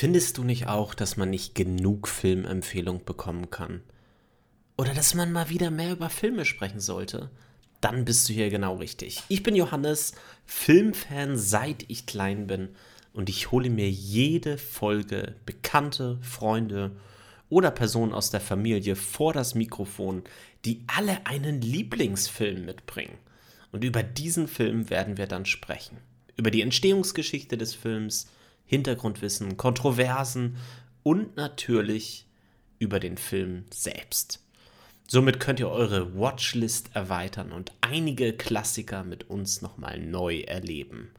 Findest du nicht auch, dass man nicht genug Filmempfehlung bekommen kann? Oder dass man mal wieder mehr über Filme sprechen sollte? Dann bist du hier genau richtig. Ich bin Johannes, Filmfan seit ich klein bin und ich hole mir jede Folge Bekannte, Freunde oder Personen aus der Familie vor das Mikrofon, die alle einen Lieblingsfilm mitbringen. Und über diesen Film werden wir dann sprechen. Über die Entstehungsgeschichte des Films, Hintergrundwissen, Kontroversen und natürlich über den Film selbst. Somit könnt ihr eure Watchlist erweitern und einige Klassiker mit uns nochmal neu erleben.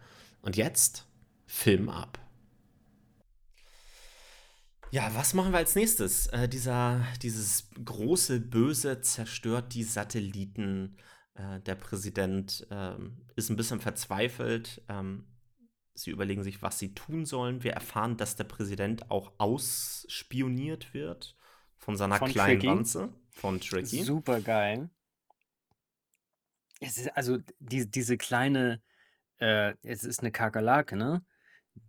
Und jetzt Film ab. Ja, was machen wir als nächstes? Äh, dieser, dieses große Böse zerstört die Satelliten. Äh, der Präsident äh, ist ein bisschen verzweifelt. Ähm, Sie überlegen sich, was sie tun sollen. Wir erfahren, dass der Präsident auch ausspioniert wird von seiner von kleinen Tricky. Wanze, von Tricky. Super geil. Es ist also die, diese kleine, äh, es ist eine Kakerlake, ne?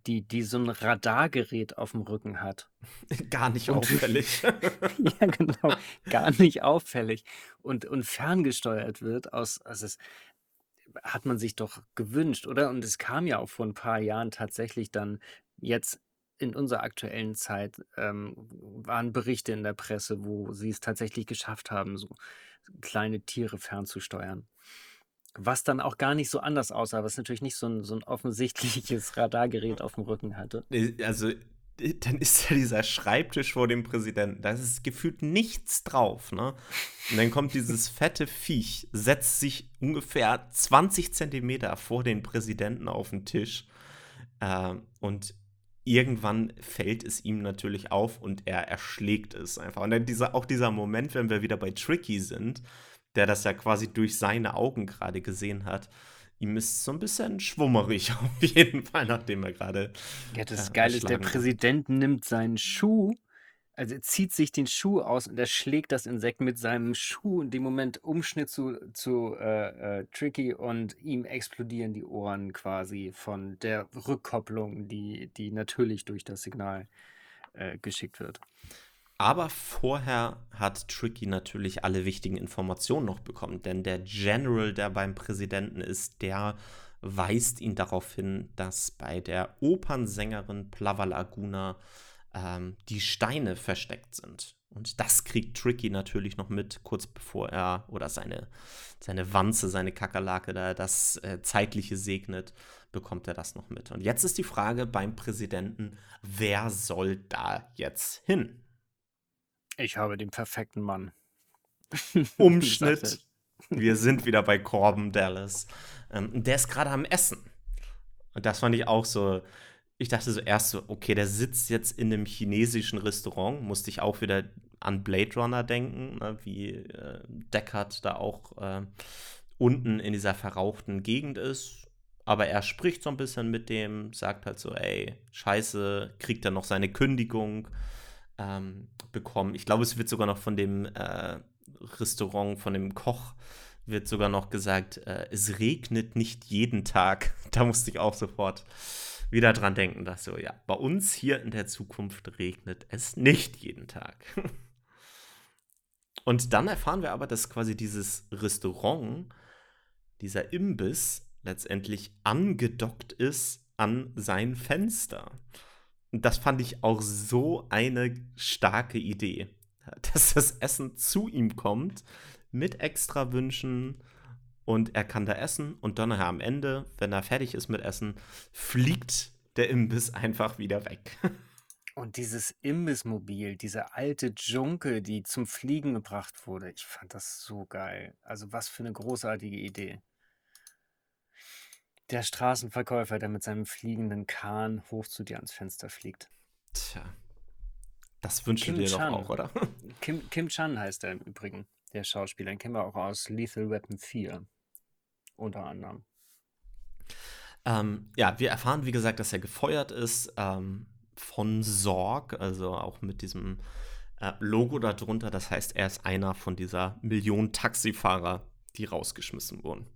Die, die so ein Radargerät auf dem Rücken hat. Gar nicht und, auffällig. ja, genau. Gar nicht auffällig. Und, und ferngesteuert wird aus, also es, hat man sich doch gewünscht, oder? Und es kam ja auch vor ein paar Jahren tatsächlich dann jetzt in unserer aktuellen Zeit ähm, waren Berichte in der Presse, wo sie es tatsächlich geschafft haben, so kleine Tiere fernzusteuern. Was dann auch gar nicht so anders aussah, was natürlich nicht so ein, so ein offensichtliches Radargerät auf dem Rücken hatte. Also dann ist ja dieser Schreibtisch vor dem Präsidenten. Da ist gefühlt nichts drauf, ne? Und dann kommt dieses fette Viech, setzt sich ungefähr 20 Zentimeter vor den Präsidenten auf den Tisch. Äh, und irgendwann fällt es ihm natürlich auf und er erschlägt es einfach. Und dann dieser, auch dieser Moment, wenn wir wieder bei Tricky sind, der das ja quasi durch seine Augen gerade gesehen hat ihm ist so ein bisschen schwummerig auf jeden Fall, nachdem er gerade. Ja, das äh, Geile ist, der Präsident nimmt seinen Schuh, also er zieht sich den Schuh aus und er schlägt das Insekt mit seinem Schuh in dem Moment Umschnitt zu, zu äh, äh, Tricky und ihm explodieren die Ohren quasi von der Rückkopplung, die, die natürlich durch das Signal äh, geschickt wird. Aber vorher hat Tricky natürlich alle wichtigen Informationen noch bekommen, denn der General, der beim Präsidenten ist, der weist ihn darauf hin, dass bei der Opernsängerin Plava Laguna ähm, die Steine versteckt sind. Und das kriegt Tricky natürlich noch mit, kurz bevor er oder seine, seine Wanze, seine Kakerlake da das äh, Zeitliche segnet, bekommt er das noch mit. Und jetzt ist die Frage beim Präsidenten, wer soll da jetzt hin? Ich habe den perfekten Mann. Umschnitt. Wir sind wieder bei Corbin Dallas. Ähm, der ist gerade am Essen. Und das fand ich auch so. Ich dachte so erst so, okay, der sitzt jetzt in einem chinesischen Restaurant. Musste ich auch wieder an Blade Runner denken, ne, wie äh, Deckard da auch äh, unten in dieser verrauchten Gegend ist. Aber er spricht so ein bisschen mit dem, sagt halt so, ey, scheiße, kriegt er noch seine Kündigung ähm, bekommen. Ich glaube, es wird sogar noch von dem äh, Restaurant, von dem Koch, wird sogar noch gesagt, äh, es regnet nicht jeden Tag. Da musste ich auch sofort wieder dran denken, dass so, ja, bei uns hier in der Zukunft regnet es nicht jeden Tag. Und dann erfahren wir aber, dass quasi dieses Restaurant, dieser Imbiss letztendlich angedockt ist an sein Fenster. Und das fand ich auch so eine starke Idee, dass das Essen zu ihm kommt mit extra Wünschen und er kann da essen und dann am Ende, wenn er fertig ist mit Essen, fliegt der Imbiss einfach wieder weg. Und dieses Imbissmobil, diese alte Junke, die zum Fliegen gebracht wurde, ich fand das so geil. Also was für eine großartige Idee. Der Straßenverkäufer, der mit seinem fliegenden Kahn hoch zu dir ans Fenster fliegt. Tja. Das wünschst du dir Chan. doch auch, oder? Kim, Kim Chan heißt er im Übrigen, der Schauspieler. Den kennen wir auch aus Lethal Weapon 4. Unter anderem. Ähm, ja, wir erfahren, wie gesagt, dass er gefeuert ist ähm, von Sorg, also auch mit diesem äh, Logo darunter. Das heißt, er ist einer von dieser Million Taxifahrer, die rausgeschmissen wurden.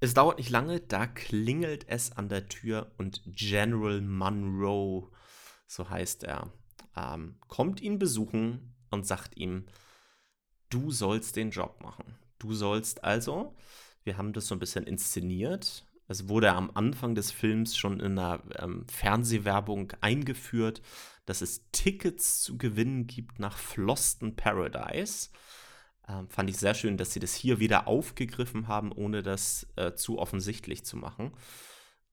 Es dauert nicht lange, da klingelt es an der Tür und General Monroe so heißt er, ähm, kommt ihn besuchen und sagt ihm, du sollst den Job machen. Du sollst also, wir haben das so ein bisschen inszeniert, es wurde am Anfang des Films schon in einer ähm, Fernsehwerbung eingeführt, dass es Tickets zu gewinnen gibt nach Floston Paradise. Ähm, fand ich sehr schön, dass sie das hier wieder aufgegriffen haben, ohne das äh, zu offensichtlich zu machen.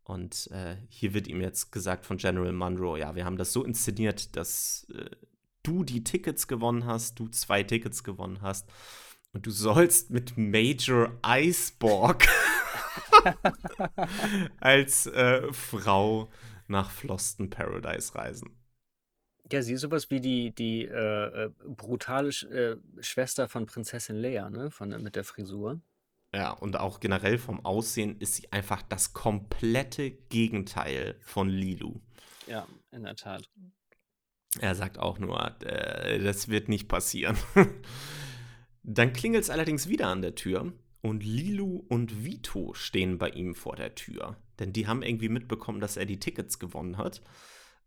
Und äh, hier wird ihm jetzt gesagt von General Monroe, ja, wir haben das so inszeniert, dass äh, du die Tickets gewonnen hast, du zwei Tickets gewonnen hast und du sollst mit Major Iceborg als äh, Frau nach Floston Paradise reisen. Ja, sie ist sowas wie die, die äh, äh brutale Sch äh, Schwester von Prinzessin Leia, ne? Von, mit der Frisur. Ja, und auch generell vom Aussehen ist sie einfach das komplette Gegenteil von Lilu. Ja, in der Tat. Er sagt auch nur, äh, das wird nicht passieren. Dann klingelt es allerdings wieder an der Tür und Lilu und Vito stehen bei ihm vor der Tür. Denn die haben irgendwie mitbekommen, dass er die Tickets gewonnen hat.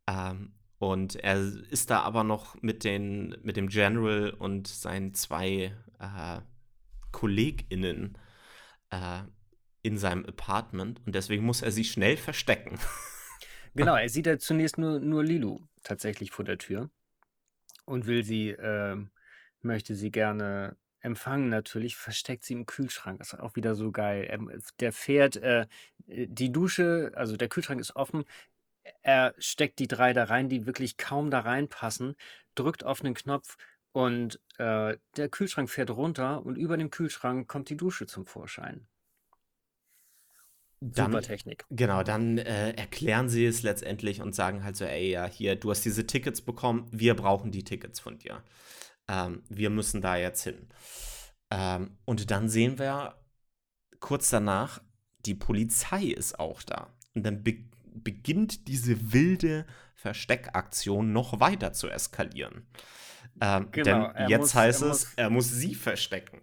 Ähm, und er ist da aber noch mit, den, mit dem General und seinen zwei äh, KollegInnen äh, in seinem Apartment. Und deswegen muss er sie schnell verstecken. Genau, er sieht ja zunächst nur, nur Lilu tatsächlich vor der Tür und will sie, äh, möchte sie gerne empfangen natürlich, versteckt sie im Kühlschrank. Das ist auch wieder so geil. Er, der fährt äh, die Dusche, also der Kühlschrank ist offen. Er steckt die drei da rein, die wirklich kaum da reinpassen, drückt auf einen Knopf und äh, der Kühlschrank fährt runter und über dem Kühlschrank kommt die Dusche zum Vorschein. Dann, Super Technik. Genau, dann äh, erklären sie es letztendlich und sagen halt so, ey, ja, hier, du hast diese Tickets bekommen, wir brauchen die Tickets von dir. Ähm, wir müssen da jetzt hin. Ähm, und dann sehen wir kurz danach, die Polizei ist auch da. Und dann be beginnt diese wilde Versteckaktion noch weiter zu eskalieren. Ähm, genau, denn jetzt muss, heißt er es, muss, er muss sie verstecken.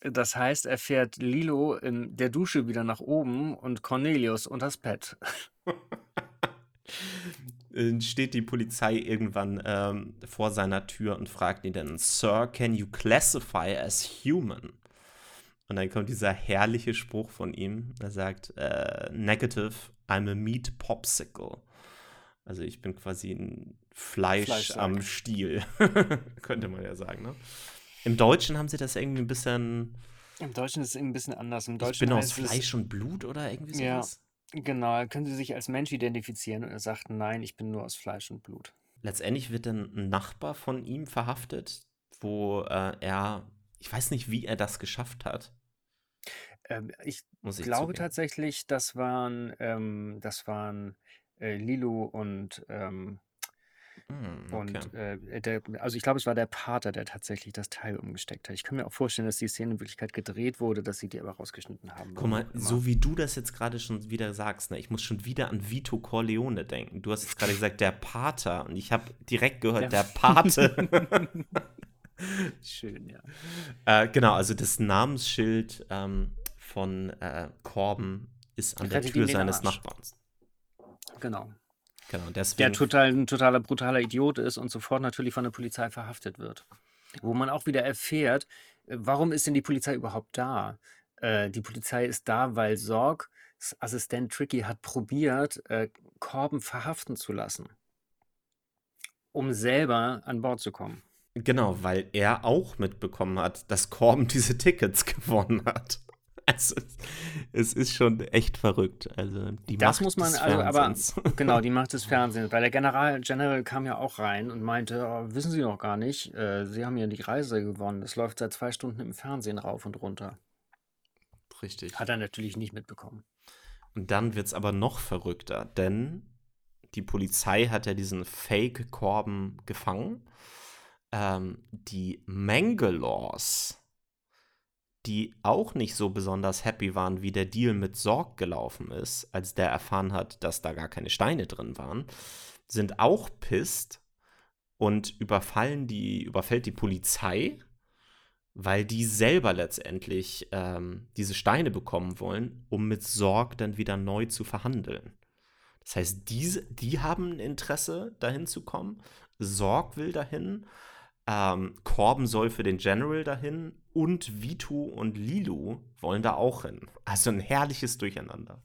Das heißt, er fährt Lilo in der Dusche wieder nach oben und Cornelius unters Bett. steht die Polizei irgendwann ähm, vor seiner Tür und fragt ihn dann, Sir, can you classify as human? Und dann kommt dieser herrliche Spruch von ihm. Er sagt, äh, negative, I'm a meat popsicle. Also ich bin quasi ein Fleisch Fleischsack. am Stiel, könnte man ja sagen. Ne? Im Deutschen haben sie das irgendwie ein bisschen. Im Deutschen ist es ein bisschen anders. Im Deutschen ich bin aus Fleisch und Blut oder irgendwie sowas. Ja, genau. Können Sie sich als Mensch identifizieren? Und er sagt, nein, ich bin nur aus Fleisch und Blut. Letztendlich wird dann ein Nachbar von ihm verhaftet, wo äh, er, ich weiß nicht, wie er das geschafft hat. Ähm, ich, ich, glaube zugeben. tatsächlich, das waren, ähm, das waren äh, Lilo und ähm, hm, okay. Und äh, der, also ich glaube, es war der Pater, der tatsächlich das Teil umgesteckt hat. Ich kann mir auch vorstellen, dass die Szene in Wirklichkeit gedreht wurde, dass sie die aber rausgeschnitten haben. Guck mal, so wie du das jetzt gerade schon wieder sagst, ne, ich muss schon wieder an Vito Corleone denken. Du hast jetzt gerade gesagt, der Pater und ich habe direkt gehört, der, der Pate. Schön, ja. Äh, genau, also das Namensschild ähm, von äh, Korben ist an der Tür seines Nachbarns. Genau. Genau, deswegen. Der total, ein totaler brutaler Idiot ist und sofort natürlich von der Polizei verhaftet wird. Wo man auch wieder erfährt, äh, warum ist denn die Polizei überhaupt da? Äh, die Polizei ist da, weil Sorg, Assistent Tricky, hat probiert, äh, Korben verhaften zu lassen, um selber an Bord zu kommen. Genau, weil er auch mitbekommen hat, dass Korben diese Tickets gewonnen hat. Also, es ist schon echt verrückt. Also, die das Macht muss man, also, aber genau, die Macht des Fernsehens. Weil der General, General kam ja auch rein und meinte: oh, Wissen Sie noch gar nicht, äh, Sie haben ja die Reise gewonnen. Das läuft seit zwei Stunden im Fernsehen rauf und runter. Richtig. Hat er natürlich nicht mitbekommen. Und dann wird es aber noch verrückter, denn die Polizei hat ja diesen Fake-Korben gefangen. Ähm, die Mangalores die auch nicht so besonders happy waren, wie der Deal mit Sorg gelaufen ist, als der erfahren hat, dass da gar keine Steine drin waren, sind auch pisst und überfallen die, überfällt die Polizei, weil die selber letztendlich ähm, diese Steine bekommen wollen, um mit Sorg dann wieder neu zu verhandeln. Das heißt, diese, die haben ein Interesse, dahin zu kommen. Sorg will dahin. Ähm, Corbin soll für den General dahin. Und Vitu und Lilu wollen da auch hin. Also ein herrliches Durcheinander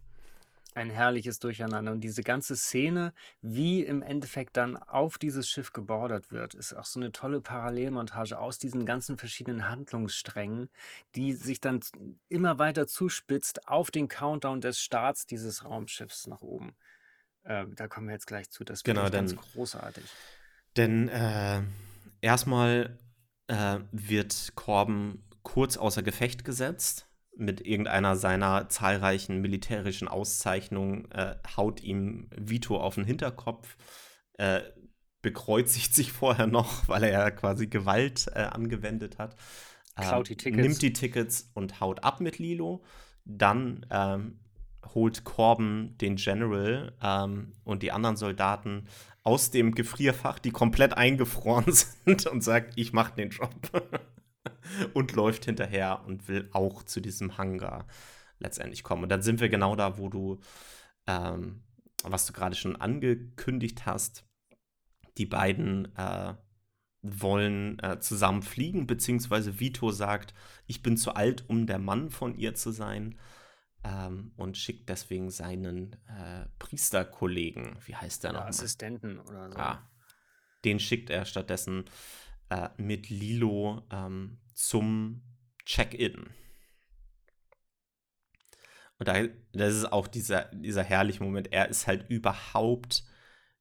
ein herrliches Durcheinander. Und diese ganze Szene, wie im Endeffekt dann auf dieses Schiff gebordert wird, ist auch so eine tolle Parallelmontage aus diesen ganzen verschiedenen Handlungssträngen, die sich dann immer weiter zuspitzt auf den Countdown des Starts dieses Raumschiffs nach oben. Äh, da kommen wir jetzt gleich zu. Das genau, ganz großartig. Denn äh, erstmal äh, wird Korben kurz außer Gefecht gesetzt mit irgendeiner seiner zahlreichen militärischen Auszeichnungen, äh, haut ihm Vito auf den Hinterkopf, äh, bekreuzigt sich vorher noch, weil er ja quasi Gewalt äh, angewendet hat. Klaut die Tickets. Nimmt die Tickets und haut ab mit Lilo. Dann ähm, holt Corbin den General ähm, und die anderen Soldaten aus dem Gefrierfach, die komplett eingefroren sind, und sagt, ich mach den Job. und läuft hinterher und will auch zu diesem Hangar letztendlich kommen. Und dann sind wir genau da, wo du, ähm, was du gerade schon angekündigt hast, die beiden äh, wollen äh, zusammen fliegen, beziehungsweise Vito sagt, ich bin zu alt, um der Mann von ihr zu sein. Ähm, und schickt deswegen seinen äh, Priesterkollegen, wie heißt der ja, noch? Assistenten oder so. Ah, den schickt er stattdessen äh, mit Lilo ähm, zum Check-in. Und da, das ist auch dieser, dieser herrliche Moment. Er ist halt überhaupt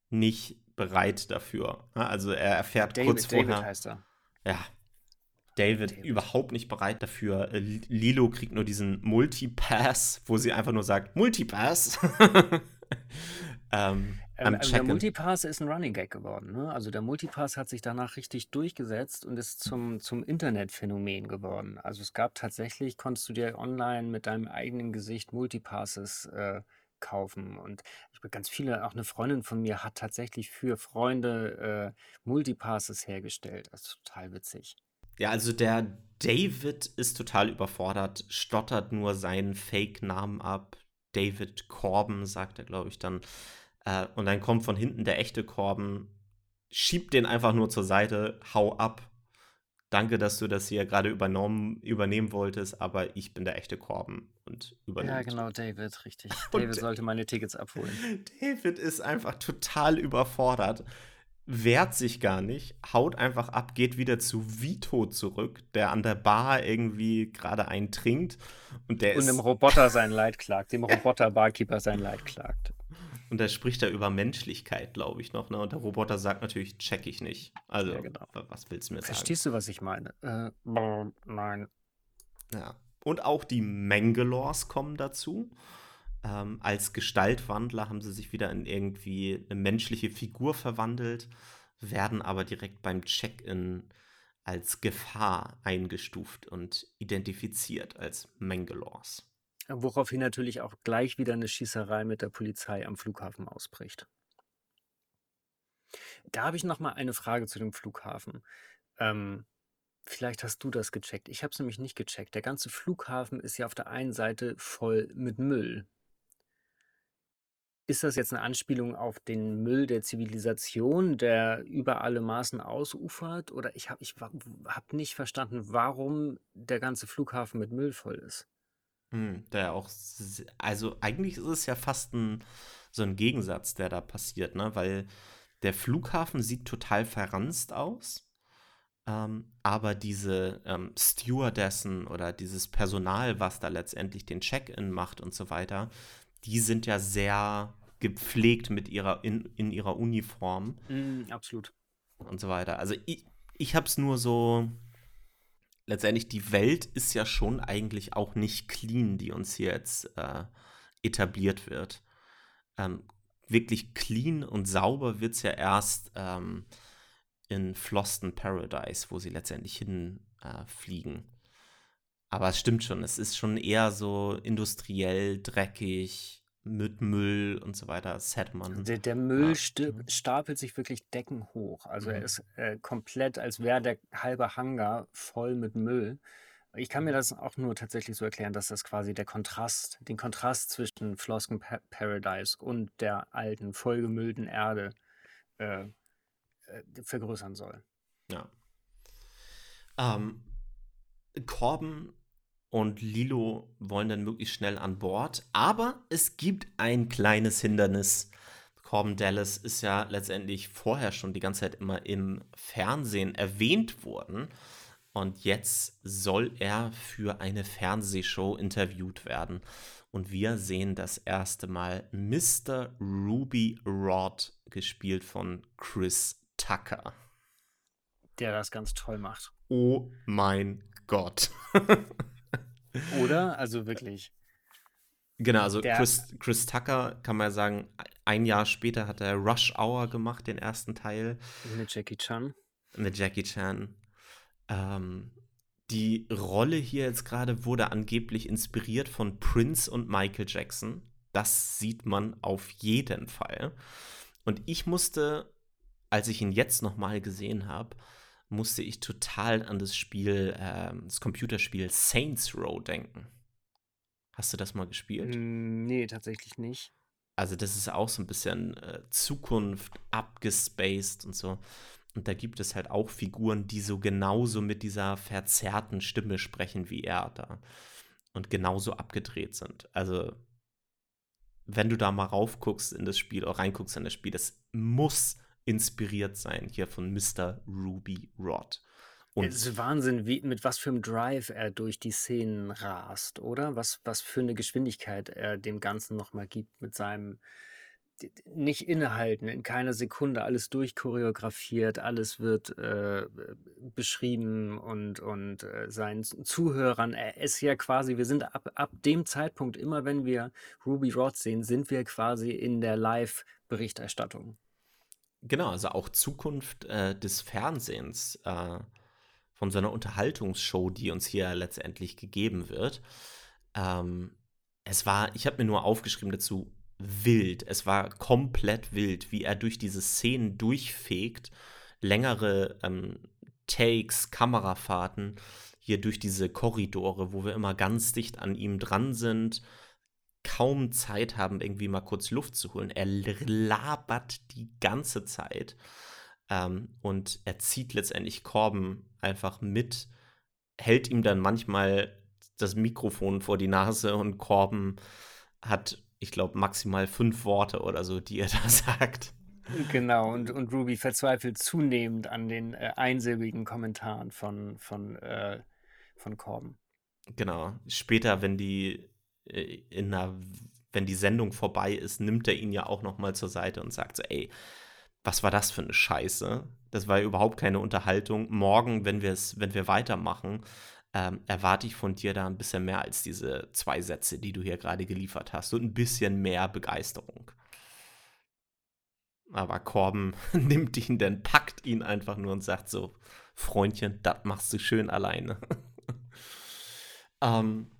nicht bereit dafür. Also er erfährt David, kurz vorher. David heißt er. Ja. David, David, überhaupt nicht bereit dafür. Äh, Lilo kriegt nur diesen Multipass, wo sie einfach nur sagt, Multipass. ähm, ähm, der Multipass ist ein Running Gag geworden. Ne? Also der Multipass hat sich danach richtig durchgesetzt und ist zum, zum Internetphänomen geworden. Also es gab tatsächlich, konntest du dir online mit deinem eigenen Gesicht Multipasses äh, kaufen. Und ich bin ganz viele, auch eine Freundin von mir hat tatsächlich für Freunde äh, Multipasses hergestellt. Das ist total witzig. Ja, also der David ist total überfordert, stottert nur seinen Fake-Namen ab. David Corbin, sagt er, glaube ich, dann. Äh, und dann kommt von hinten der echte Korben, schiebt den einfach nur zur Seite, hau ab. Danke, dass du das hier gerade übernommen, übernehmen wolltest, aber ich bin der echte Korben und übernimmt. Ja, genau, David, richtig. David sollte meine Tickets abholen. David ist einfach total überfordert, wehrt sich gar nicht, haut einfach ab, geht wieder zu Vito zurück, der an der Bar irgendwie gerade einen trinkt und der und ist. dem Roboter sein Leid klagt, dem Roboter-Barkeeper sein Leid klagt. Und da spricht er über Menschlichkeit, glaube ich, noch. Ne? Und der Roboter sagt natürlich, check ich nicht. Also, ja, genau. was willst du mir sagen? Verstehst du, was ich meine? Äh, nein. Ja. Und auch die Mangalores kommen dazu. Ähm, als Gestaltwandler haben sie sich wieder in irgendwie eine menschliche Figur verwandelt, werden aber direkt beim Check-in als Gefahr eingestuft und identifiziert als Mangalores. Woraufhin natürlich auch gleich wieder eine Schießerei mit der Polizei am Flughafen ausbricht. Da habe ich noch mal eine Frage zu dem Flughafen. Ähm, vielleicht hast du das gecheckt. Ich habe es nämlich nicht gecheckt. Der ganze Flughafen ist ja auf der einen Seite voll mit Müll. Ist das jetzt eine Anspielung auf den Müll der Zivilisation, der über alle Maßen ausufert? Oder ich habe ich habe nicht verstanden, warum der ganze Flughafen mit Müll voll ist. Hm, der auch, also eigentlich ist es ja fast ein, so ein Gegensatz, der da passiert, ne? Weil der Flughafen sieht total verranzt aus, ähm, aber diese ähm, Stewardessen oder dieses Personal, was da letztendlich den Check-in macht und so weiter, die sind ja sehr gepflegt mit ihrer, in, in ihrer Uniform. Mm, absolut. Und so weiter. Also ich, ich habe es nur so letztendlich die Welt ist ja schon eigentlich auch nicht clean, die uns hier jetzt äh, etabliert wird. Ähm, wirklich clean und sauber wird es ja erst ähm, in Floston Paradise, wo sie letztendlich hinfliegen. Äh, Aber es stimmt schon, es ist schon eher so industriell, dreckig, mit Müll und so weiter, Setman. Der, der Müll ja. Stapelt sich wirklich deckenhoch. Also mhm. er ist äh, komplett, als wäre der halbe Hangar voll mit Müll. Ich kann mir das auch nur tatsächlich so erklären, dass das quasi der Kontrast, den Kontrast zwischen Flosken Pa- Paradise und der alten, vollgemüllten Erde äh, äh, vergrößern soll. Ja. Ähm, Corbin und Lilo wollen dann möglichst schnell an Bord, aber es gibt ein kleines Hindernis. Corbin Dallas ist ja letztendlich vorher schon die ganze Zeit immer im Fernsehen erwähnt worden. Und jetzt soll er für eine Fernsehshow interviewt werden. Und wir sehen das erste Mal Mr. Ruby Rod, gespielt von Chris Tucker. Der das ganz toll macht. Oh mein Gott. Oder? Also wirklich. Genau, also Der- Chris, Chris Tucker kann man ja sagen, ein Jahr später hat er Rush Hour gemacht, den ersten Teil Mit Jackie Chan. mit Jackie Chan. Ähm, die Rolle hier jetzt gerade wurde angeblich inspiriert von Prince und Michael Jackson. Das sieht man auf jeden Fall. Und ich musste, als ich ihn jetzt nochmal gesehen habe, musste ich total an das Spiel, ähm, das Computerspiel Saints Row denken. Hast du das mal gespielt? Nee, tatsächlich nicht. Also das ist auch so ein bisschen äh, Zukunft abgespaced und so. Und da gibt es halt auch Figuren, die so genauso mit dieser verzerrten Stimme sprechen wie er da. Und genauso abgedreht sind. Also, wenn du da mal raufguckst in das Spiel oder reinguckst in das Spiel, das muss inspiriert sein hier von Mr. Ruby Rod. Und Es ist Wahnsinn, wie, mit was für einem Drive er durch die Szenen rast, oder? Was, was für eine Geschwindigkeit er dem Ganzen nochmal gibt mit seinem nicht innehalten, in keiner Sekunde alles durchchoreografiert, alles wird äh, beschrieben und, und äh, seinen Zuhörern, er ist ja quasi, wir sind ab, ab dem Zeitpunkt, immer wenn wir Ruby Rod sehen, sind wir quasi in der Live-Berichterstattung. Genau, also auch Zukunft äh, des Fernsehens, äh, von so einer Unterhaltungsshow, die uns hier letztendlich gegeben wird. Ähm, es war, ich habe mir nur aufgeschrieben dazu, wild. Es war komplett wild, wie er durch diese Szenen durchfegt, längere ähm, Takes, Kamerafahrten, hier durch diese Korridore, wo wir immer ganz dicht an ihm dran sind, kaum Zeit haben, irgendwie mal kurz Luft zu holen. Er labert die ganze Zeit. Ähm, und er zieht letztendlich Corben einfach mit, hält ihm dann manchmal das Mikrofon vor die Nase und Corben hat, ich glaube, maximal fünf Worte oder so, die er da sagt. Genau, und, und Ruby verzweifelt zunehmend an den äh, einsilbigen Kommentaren von, von, äh, von Corbin. Genau. Später, wenn die in einer, wenn die Sendung vorbei ist, nimmt er ihn ja auch noch mal zur Seite und sagt so, ey, was war das für eine Scheiße? Das war ja überhaupt keine Unterhaltung. Morgen, wenn wir es, wenn wir weitermachen, ähm, erwarte ich von dir da ein bisschen mehr als diese zwei Sätze, die du hier gerade geliefert hast und ein bisschen mehr Begeisterung. Aber Corben nimmt ihn dann, packt ihn einfach nur und sagt so, Freundchen, das machst du schön alleine. ähm,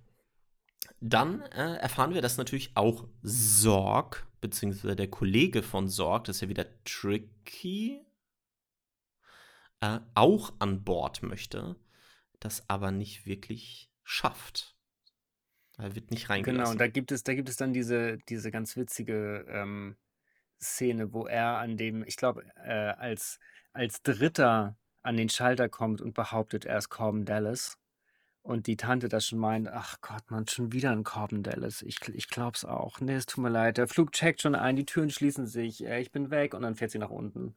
dann äh, erfahren wir, dass natürlich auch Sorg, beziehungsweise der Kollege von Sorg, das ist ja wieder Tricky, äh, auch an Bord möchte, das aber nicht wirklich schafft. Er wird nicht Genau, reingelassen. und da gibt es, da gibt es dann diese, diese ganz witzige ähm, Szene, wo er an dem, ich glaube, äh, als, als Dritter an den Schalter kommt und behauptet, er ist Corbin Dallas. Und die Tante das schon meint, ach Gott, man, schon wieder ein Corbin Dallas. Ich, ich glaub's auch. Nee, es tut mir leid. Der Flug checkt schon ein, die Türen schließen sich, äh, ich bin weg und dann fährt sie nach unten.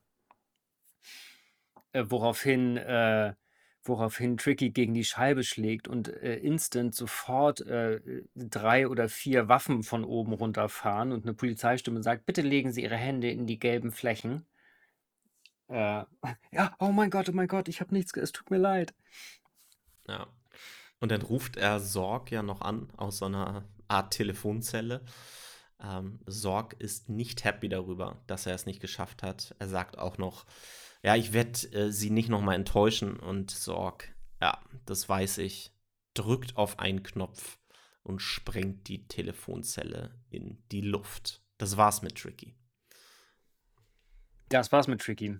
Äh, woraufhin, äh, woraufhin Tricky gegen die Scheibe schlägt und äh, instant sofort äh, drei oder vier Waffen von oben runterfahren und eine Polizeistimme sagt, bitte legen Sie Ihre Hände in die gelben Flächen. Ja, oh mein Gott, oh mein Gott, ich habe nichts, es tut mir leid. Ja. Und dann ruft er Sorg ja noch an aus so einer Art Telefonzelle. Ähm, Sorg ist nicht happy darüber, dass er es nicht geschafft hat. Er sagt auch noch, ja, ich werde äh, sie nicht nochmal enttäuschen. Und Sorg, ja, das weiß ich, drückt auf einen Knopf und sprengt die Telefonzelle in die Luft. Das war's mit Tricky. Das war's mit Tricky.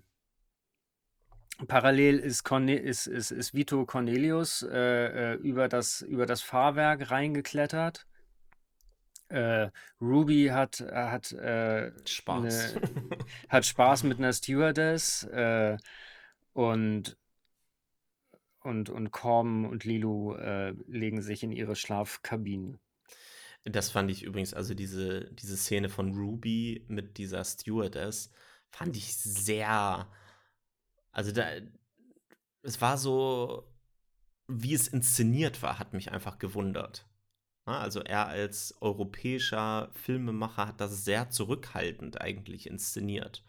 Parallel ist, Corne ist, ist, ist Vito Cornelius äh, äh, über, das, über das Fahrwerk reingeklettert. Äh, Ruby hat, hat, äh, Spaß. Ne, hat Spaß mit einer Stewardess äh, und, und, und Corbin und Lilu äh, legen sich in ihre Schlafkabinen. Das fand ich übrigens, also diese, diese Szene von Ruby mit dieser Stewardess, fand ich sehr. Also da. Es war so, wie es inszeniert war, hat mich einfach gewundert. Also er als europäischer Filmemacher hat das sehr zurückhaltend eigentlich inszeniert,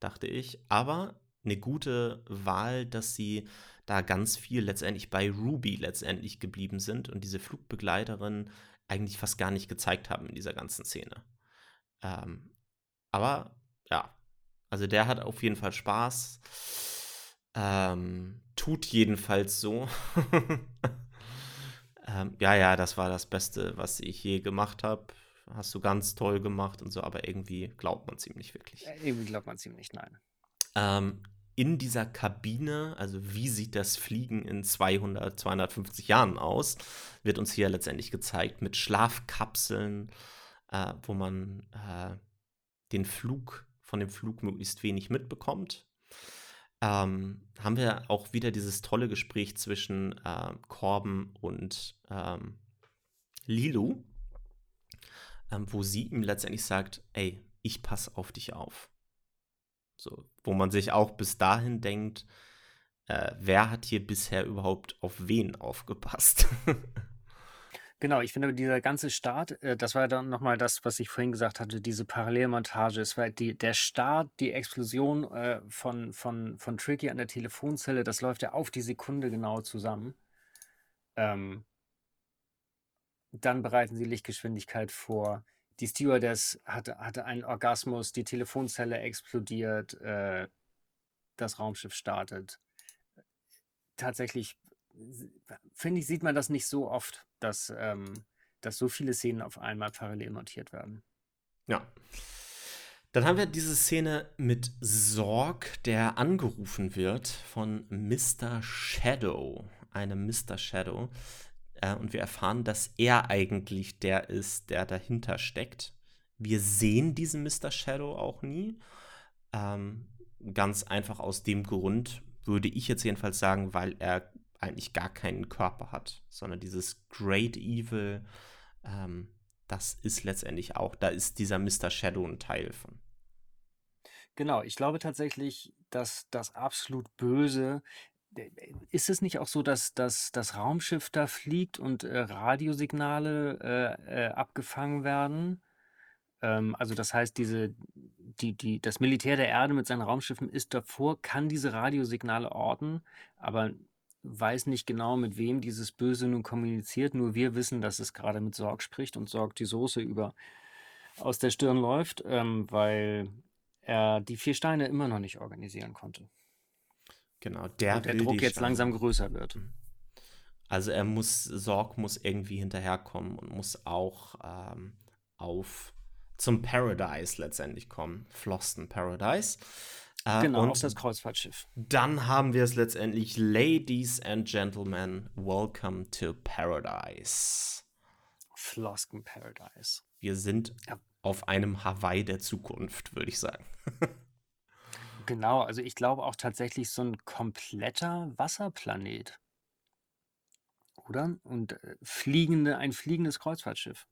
dachte ich. Aber eine gute Wahl, dass sie da ganz viel letztendlich bei Ruby letztendlich geblieben sind und diese Flugbegleiterin eigentlich fast gar nicht gezeigt haben in dieser ganzen Szene. Ähm, aber ja, also der hat auf jeden Fall Spaß. Ähm, tut jedenfalls so. ähm, ja, ja, das war das Beste, was ich je gemacht habe. Hast du ganz toll gemacht und so, aber irgendwie glaubt man ziemlich wirklich. Ja, irgendwie glaubt man ziemlich, nein. Ähm, in dieser Kabine, also wie sieht das Fliegen in 200, 250 Jahren aus, wird uns hier letztendlich gezeigt mit Schlafkapseln, äh, wo man äh, den Flug von dem Flug möglichst wenig mitbekommt. Ähm, haben wir auch wieder dieses tolle Gespräch zwischen äh, Corben und ähm, Lilu, ähm, wo sie ihm letztendlich sagt, ey, ich passe auf dich auf. So, wo man sich auch bis dahin denkt, äh, wer hat hier bisher überhaupt auf wen aufgepasst? Genau, ich finde dieser ganze Start, äh, das war dann nochmal das, was ich vorhin gesagt hatte, diese Parallelmontage. Es war die, der Start, die Explosion äh, von, von, von Tricky an der Telefonzelle, das läuft ja auf die Sekunde genau zusammen. Ähm, dann bereiten sie Lichtgeschwindigkeit vor. Die Stewardess hatte, hatte einen Orgasmus, die Telefonzelle explodiert, äh, das Raumschiff startet. Tatsächlich finde ich, sieht man das nicht so oft, dass, ähm, dass so viele Szenen auf einmal parallel montiert werden. Ja. Dann haben wir diese Szene mit Sorg, der angerufen wird von Mr. Shadow, einem Mr. Shadow. Äh, und wir erfahren, dass er eigentlich der ist, der dahinter steckt. Wir sehen diesen Mr. Shadow auch nie. Ähm, ganz einfach aus dem Grund, würde ich jetzt jedenfalls sagen, weil er eigentlich gar keinen Körper hat, sondern dieses Great Evil, ähm, das ist letztendlich auch, da ist dieser Mr. Shadow ein Teil von. Genau, ich glaube tatsächlich, dass das absolut Böse. Ist es nicht auch so, dass, dass das Raumschiff da fliegt und äh, Radiosignale äh, äh, abgefangen werden? Ähm, also das heißt, diese, die, die, das Militär der Erde mit seinen Raumschiffen ist davor, kann diese Radiosignale orten, aber weiß nicht genau, mit wem dieses Böse nun kommuniziert. Nur wir wissen, dass es gerade mit Sorg spricht und Sorg die Soße über aus der Stirn läuft, ähm, weil er die vier Steine immer noch nicht organisieren konnte. Genau, der, und der Druck jetzt Steine. langsam größer wird. Mhm. Also er muss, Sorg muss irgendwie hinterherkommen und muss auch ähm, auf zum Paradise letztendlich kommen. Floston Paradise. Äh, genau, und auf das Kreuzfahrtschiff. Dann haben wir es letztendlich, Ladies and Gentlemen, welcome to Paradise. Flosken Paradise. Wir sind ja. auf einem Hawaii der Zukunft, würde ich sagen. genau, also ich glaube auch tatsächlich so ein kompletter Wasserplanet. Oder? Und äh, fliegende, ein fliegendes Kreuzfahrtschiff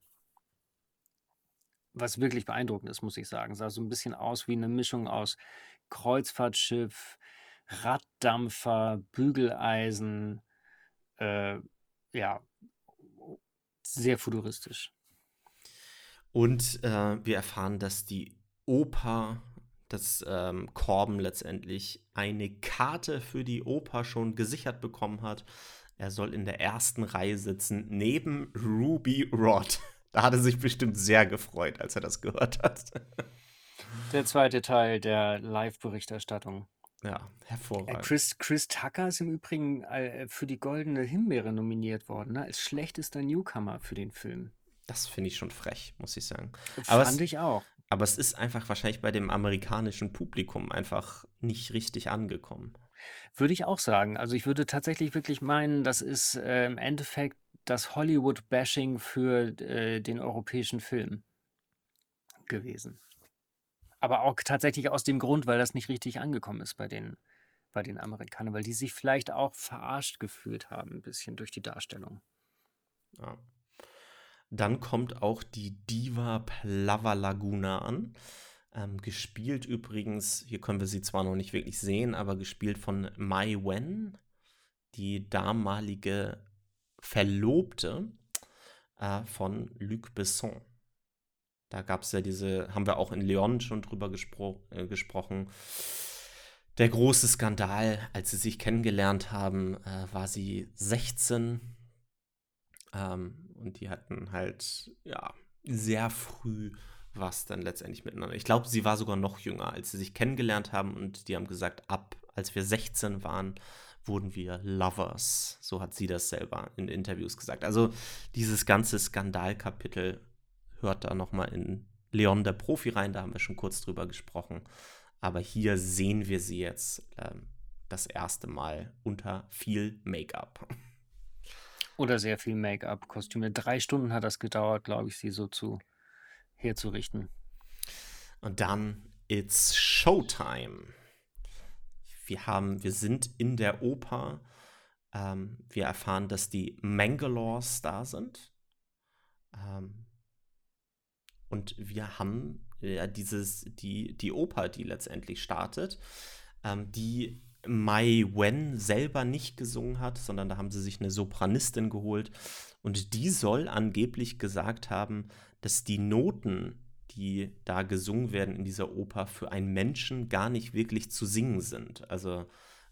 was wirklich beeindruckend ist, muss ich sagen. Sah so ein bisschen aus wie eine Mischung aus Kreuzfahrtschiff, Raddampfer, Bügeleisen, äh, ja, sehr futuristisch. Und äh, wir erfahren, dass die Oper, dass ähm, Corben letztendlich eine Karte für die Oper schon gesichert bekommen hat. Er soll in der ersten Reihe sitzen, neben Ruby Rod. Da hat er sich bestimmt sehr gefreut, als er das gehört hat. Der zweite Teil der Live-Berichterstattung. Ja, hervorragend. Chris, Chris Tucker ist im Übrigen äh, für die Goldene Himbeere nominiert worden, ne? als schlechtester Newcomer für den Film. Das finde ich schon frech, muss ich sagen. Aber Fand es, ich auch. Aber es ist einfach wahrscheinlich bei dem amerikanischen Publikum einfach nicht richtig angekommen. Würde ich auch sagen. Also ich würde tatsächlich wirklich meinen, das ist äh, im Endeffekt das Hollywood-Bashing für äh, den europäischen Film gewesen. Aber auch tatsächlich aus dem Grund, weil das nicht richtig angekommen ist bei den, bei den Amerikanern, weil die sich vielleicht auch verarscht gefühlt haben, ein bisschen durch die Darstellung. Ja. Dann kommt auch die Diva Plava Laguna an. Ähm, gespielt übrigens, hier können wir sie zwar noch nicht wirklich sehen, aber gespielt von Mai Wen, die damalige Verlobte äh, von Luc Besson. Da gab es ja diese, haben wir auch in Leon schon drüber gespro äh, gesprochen. Der große Skandal, als sie sich kennengelernt haben, äh, war sie 16 ähm, und die hatten halt, ja, sehr früh was dann letztendlich miteinander. Ich glaube, sie war sogar noch jünger, als sie sich kennengelernt haben und die haben gesagt, ab als wir 16 waren, wurden wir Lovers. So hat sie das selber in Interviews gesagt. Also dieses ganze Skandalkapitel hört da nochmal in Leon der Profi rein, da haben wir schon kurz drüber gesprochen. Aber hier sehen wir sie jetzt ähm, das erste Mal unter viel Make-up. Oder sehr viel Make-up-Kostüme. Drei Stunden hat das gedauert, glaube ich, sie so zu herzurichten. Und dann It's Showtime. Wir haben, wir sind in der Oper. Ähm, wir erfahren, dass die Mangalores da sind. Ähm, und wir haben ja dieses, die, die Oper, die letztendlich startet, ähm, die Mai Wen selber nicht gesungen hat, sondern da haben sie sich eine Sopranistin geholt. Und die soll angeblich gesagt haben, dass die Noten, die da gesungen werden in dieser Oper, für einen Menschen gar nicht wirklich zu singen sind. Also,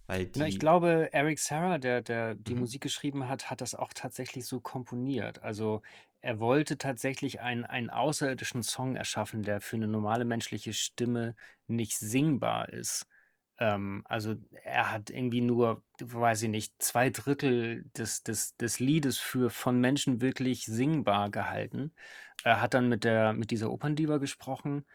weil die. Na, ich glaube, Eric Serra, der, der die mhm. Musik geschrieben hat, hat das auch tatsächlich so komponiert. Also, er wollte tatsächlich einen, einen außerirdischen Song erschaffen, der für eine normale menschliche Stimme nicht singbar ist. Ähm, also er hat irgendwie nur, weiß ich nicht, zwei Drittel des, des, des Liedes für von Menschen wirklich singbar gehalten. Er hat dann mit der, mit dieser Operndiva gesprochen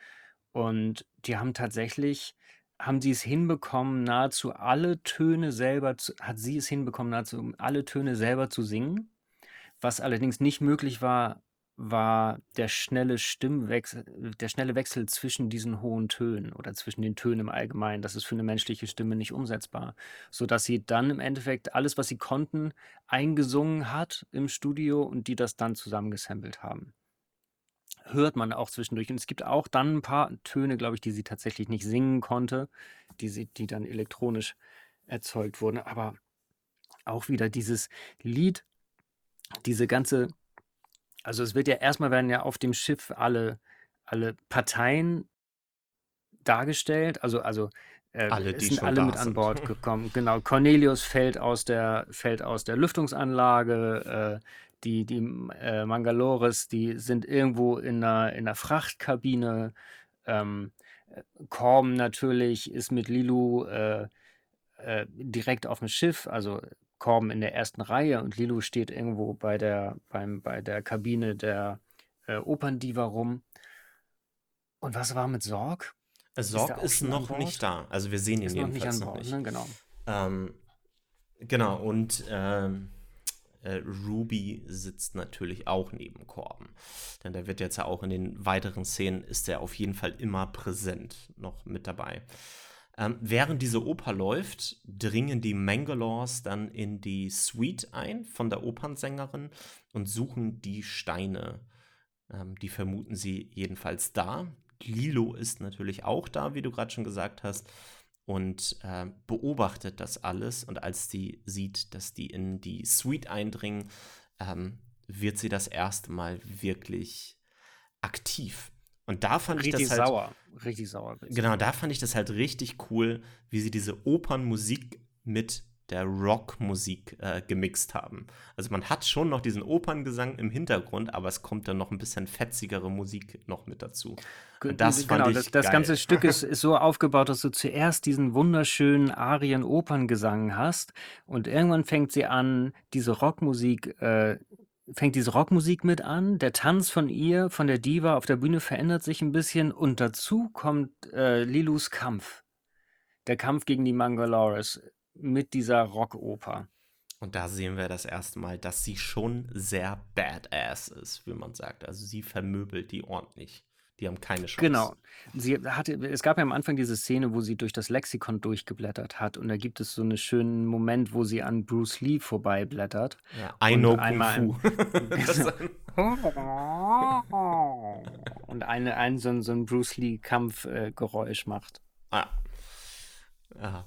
und die haben tatsächlich, haben sie es hinbekommen, nahezu alle Töne selber zu, hat sie es hinbekommen, nahezu alle Töne selber zu singen. Was allerdings nicht möglich war, war der schnelle Stimmwechsel, der schnelle Wechsel zwischen diesen hohen Tönen oder zwischen den Tönen im Allgemeinen. Das ist für eine menschliche Stimme nicht umsetzbar, sodass sie dann im Endeffekt alles, was sie konnten, eingesungen hat im Studio und die das dann zusammengesampelt haben. Hört man auch zwischendurch. Und es gibt auch dann ein paar Töne, glaube ich, die sie tatsächlich nicht singen konnte, die, sie, die dann elektronisch erzeugt wurden. Aber auch wieder dieses Lied, diese ganze also es wird ja erstmal werden ja auf dem Schiff alle, alle Parteien dargestellt, also, also äh, alle, es sind alle mit an Bord gekommen. Genau, Cornelius fällt aus der, fällt aus der Lüftungsanlage, äh, die, die äh, Mangalores, die sind irgendwo in einer, in einer Frachtkabine. Ähm, Korm natürlich ist mit Lilu äh, äh, direkt auf dem Schiff, also Korben in der ersten Reihe und Lilo steht irgendwo bei der, beim, bei der Kabine der äh, Operndiva rum. Und was war mit Sorg? Sorg ist, ist noch nicht da. Also wir sehen ihn ist jedenfalls noch nicht. Noch nicht. Ne? Genau. Ähm, genau, und ähm, äh, Ruby sitzt natürlich auch neben Korben. Denn der wird jetzt ja auch in den weiteren Szenen, ist er auf jeden Fall immer präsent noch mit dabei. Ähm, während diese Oper läuft, dringen die Mangalores dann in die Suite ein von der Opernsängerin und suchen die Steine. Ähm, die vermuten sie jedenfalls da. Lilo ist natürlich auch da, wie du gerade schon gesagt hast, und äh, beobachtet das alles. Und als sie sieht, dass die in die Suite eindringen, ähm, wird sie das erste Mal wirklich aktiv. Und da fand richtig ich das halt. sauer. Richtig sauer. Genau, da fand ich das halt richtig cool, wie sie diese Opernmusik mit der Rockmusik äh, gemixt haben. Also man hat schon noch diesen Operngesang im Hintergrund, aber es kommt dann noch ein bisschen fetzigere Musik noch mit dazu. Und das genau, fand ich das, das ganze Stück ist, ist so aufgebaut, dass du zuerst diesen wunderschönen Arien-Operngesang hast und irgendwann fängt sie an, diese Rockmusik äh, fängt diese Rockmusik mit an. Der Tanz von ihr, von der Diva auf der Bühne verändert sich ein bisschen und dazu kommt äh, Lilus Kampf. Der Kampf gegen die Mangalores. mit dieser Rockoper. Und da sehen wir das erste Mal, dass sie schon sehr badass ist, wie man sagt. Also sie vermöbelt die ordentlich. Die haben keine Chance. Genau. Sie hatte, es gab ja am Anfang diese Szene, wo sie durch das Lexikon durchgeblättert hat. Und da gibt es so einen schönen Moment, wo sie an Bruce Lee vorbeiblättert. Ja, I know Kung Fu. und eine, ein, so, ein, so ein Bruce Lee-Kampfgeräusch äh, macht. Ah. Ja.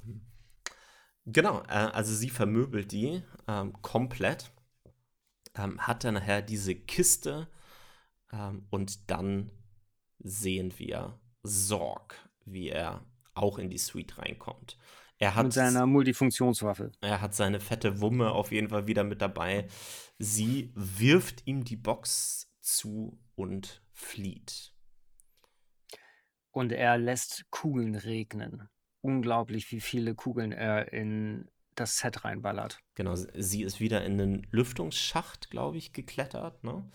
Genau, äh, also sie vermöbelt die ähm, komplett. Ähm, hat dann nachher diese Kiste ähm, und dann sehen wir Sorg, wie er auch in die Suite reinkommt. Er hat Mit seiner Multifunktionswaffe. Er hat seine fette Wumme auf jeden Fall wieder mit dabei. Sie wirft ihm die Box zu und flieht. Und er lässt Kugeln regnen. Unglaublich, wie viele Kugeln er in das Set reinballert. Genau, sie ist wieder in einen Lüftungsschacht, glaube ich, geklettert. Ne?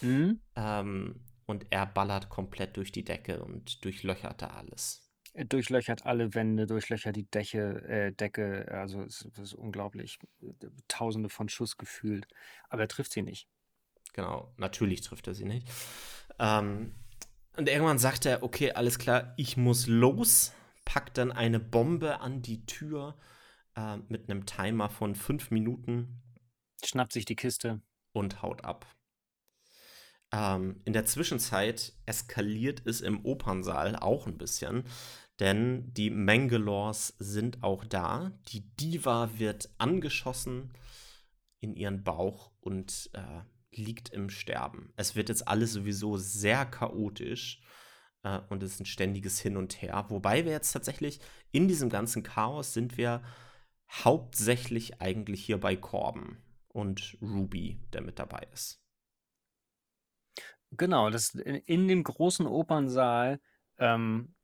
Mhm. Ähm, und er ballert komplett durch die Decke und durchlöchert da alles. Er durchlöchert alle Wände, durchlöchert die Decke, äh, Decke also es, es ist unglaublich. Tausende von Schuss gefühlt. Aber er trifft sie nicht. Genau, natürlich trifft er sie nicht. Ähm, und irgendwann sagt er, okay, alles klar, ich muss los, packt dann eine Bombe an die Tür äh, mit einem Timer von fünf Minuten. Schnappt sich die Kiste. Und haut ab. Ähm, in der Zwischenzeit eskaliert es im Opernsaal auch ein bisschen, denn die Mangalores sind auch da. Die Diva wird angeschossen in ihren Bauch und äh, liegt im Sterben. Es wird jetzt alles sowieso sehr chaotisch äh, und es ist ein ständiges Hin und Her. Wobei wir jetzt tatsächlich in diesem ganzen Chaos sind wir hauptsächlich eigentlich hier bei Corben und Ruby, der mit dabei ist. Genau, das in, in dem großen Opernsaal, ähm,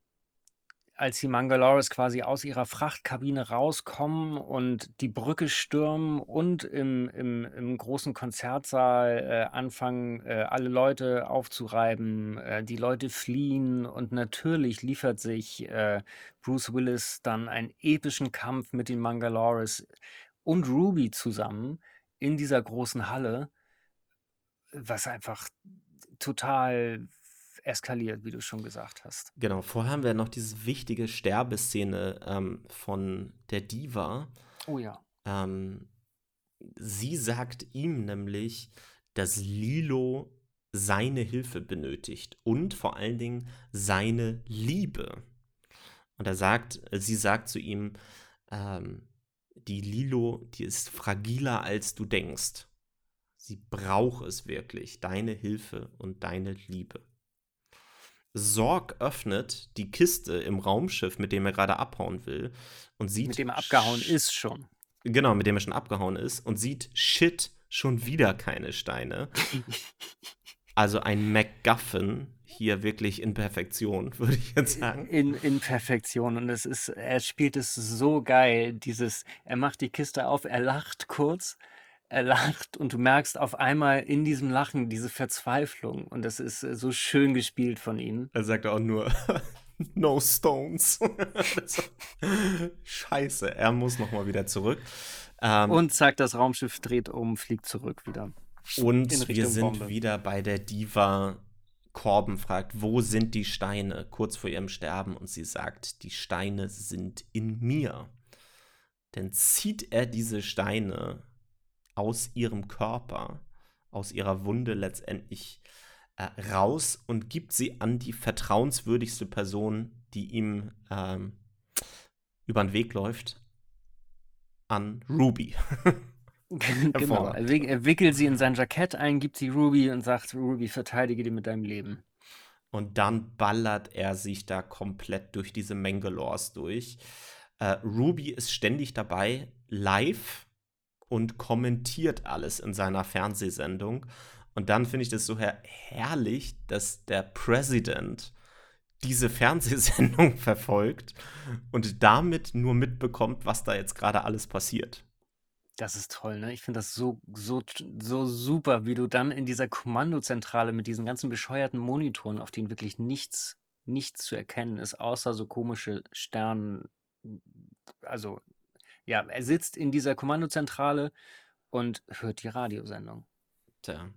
als die Mangalores quasi aus ihrer Frachtkabine rauskommen und die Brücke stürmen und im, im, im großen Konzertsaal äh, anfangen, äh, alle Leute aufzureiben, äh, die Leute fliehen und natürlich liefert sich äh, Bruce Willis dann einen epischen Kampf mit den Mangalores und Ruby zusammen in dieser großen Halle, was einfach total eskaliert, wie du schon gesagt hast. Genau, vorher haben wir noch diese wichtige Sterbeszene ähm, von der Diva. Oh ja. Ähm, sie sagt ihm nämlich, dass Lilo seine Hilfe benötigt und vor allen Dingen seine Liebe. Und er sagt, sie sagt zu ihm, ähm, die Lilo, die ist fragiler als du denkst. Sie braucht es wirklich, deine Hilfe und deine Liebe. Sorg öffnet die Kiste im Raumschiff, mit dem er gerade abhauen will, und sieht. Mit dem er abgehauen ist schon. Genau, mit dem er schon abgehauen ist und sieht, shit, schon wieder keine Steine. also ein MacGuffin hier wirklich in Perfektion, würde ich jetzt sagen. In, in Perfektion. Und es ist, er spielt es so geil. Dieses, er macht die Kiste auf, er lacht kurz er lacht und du merkst auf einmal in diesem Lachen diese Verzweiflung und das ist äh, so schön gespielt von ihm. Er sagt auch nur No Stones. Scheiße, er muss noch mal wieder zurück. Ähm, und zack, das Raumschiff dreht um, fliegt zurück wieder. Und wir sind Bombe. wieder bei der Diva. Corben fragt, wo sind die Steine kurz vor ihrem Sterben und sie sagt, die Steine sind in mir. Dann zieht er diese Steine aus ihrem Körper, aus ihrer Wunde letztendlich äh, raus und gibt sie an die vertrauenswürdigste Person, die ihm ähm, über den Weg läuft, an Ruby. genau, er wickelt sie in sein Jackett ein, gibt sie Ruby und sagt, Ruby, verteidige die mit deinem Leben. Und dann ballert er sich da komplett durch diese Mangalores durch. Äh, Ruby ist ständig dabei, live und kommentiert alles in seiner Fernsehsendung. Und dann finde ich das so her herrlich, dass der Präsident diese Fernsehsendung verfolgt und damit nur mitbekommt, was da jetzt gerade alles passiert. Das ist toll, ne? Ich finde das so, so, so super, wie du dann in dieser Kommandozentrale mit diesen ganzen bescheuerten Monitoren, auf denen wirklich nichts, nichts zu erkennen ist, außer so komische Sternen, also Ja, er sitzt in dieser Kommandozentrale und hört die Radiosendung. Tja.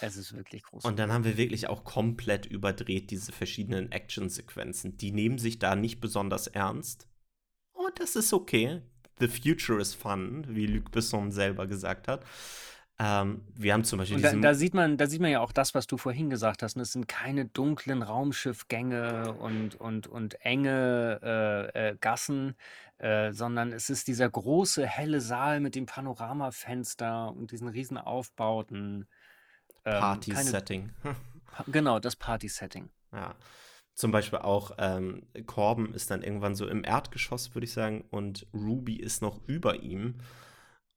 Es ist wirklich groß. Und dann haben wir wirklich auch komplett überdreht, diese verschiedenen Actionsequenzen. Die nehmen sich da nicht besonders ernst. Und das ist okay. The future is fun, wie Luc Besson selber gesagt hat. Ähm, wir haben zum Beispiel Und da, da sieht man, da sieht man ja auch das, was du vorhin gesagt hast. ne? Es sind keine dunklen Raumschiffgänge und, und, und enge äh, äh, Gassen, äh, sondern es ist dieser große, helle Saal mit dem Panoramafenster und diesen riesen Aufbauten. Ähm, Party-Setting. Pa- genau, das Party-Setting. Ja. Zum Beispiel auch ähm, Corbin ist dann irgendwann so im Erdgeschoss, würde ich sagen, und Ruby ist noch über ihm.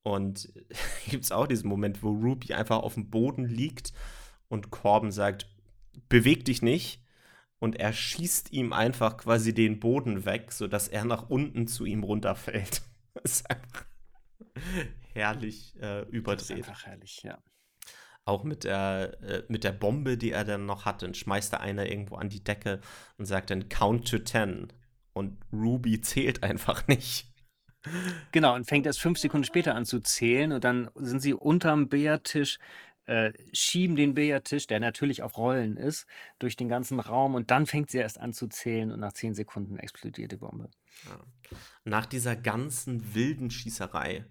Und gibt es auch diesen Moment, wo Ruby einfach auf dem Boden liegt und Corbin sagt, beweg dich nicht. Und er schießt ihm einfach quasi den Boden weg, sodass er nach unten zu ihm runterfällt. Das ist einfach herrlich äh, Das ist überdreht. einfach herrlich, ja. Auch mit der, äh, mit der Bombe, die er dann noch hat, dann schmeißt er einer irgendwo an die Decke und sagt dann Count to ten. Und Ruby zählt einfach nicht. Genau, und fängt erst fünf Sekunden später an zu zählen und dann sind sie unterm Billardtisch, äh, schieben den Billardtisch, der natürlich auf Rollen ist, durch den ganzen Raum und dann fängt sie erst an zu zählen und nach zehn Sekunden explodiert die Bombe. Ja. Nach dieser ganzen wilden Schießerei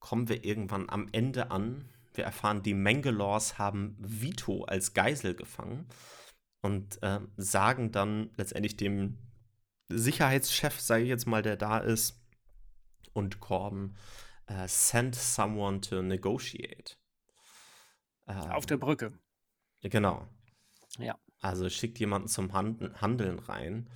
kommen wir irgendwann am Ende an. Wir erfahren, die Mangalores haben Vito als Geisel gefangen und äh, sagen dann letztendlich dem Sicherheitschef, sage ich jetzt mal, der da ist, und Corbin, äh, send someone to negotiate. Auf Ähm, der Brücke. genau. Ja. Also schickt jemanden zum Hand Handeln rein.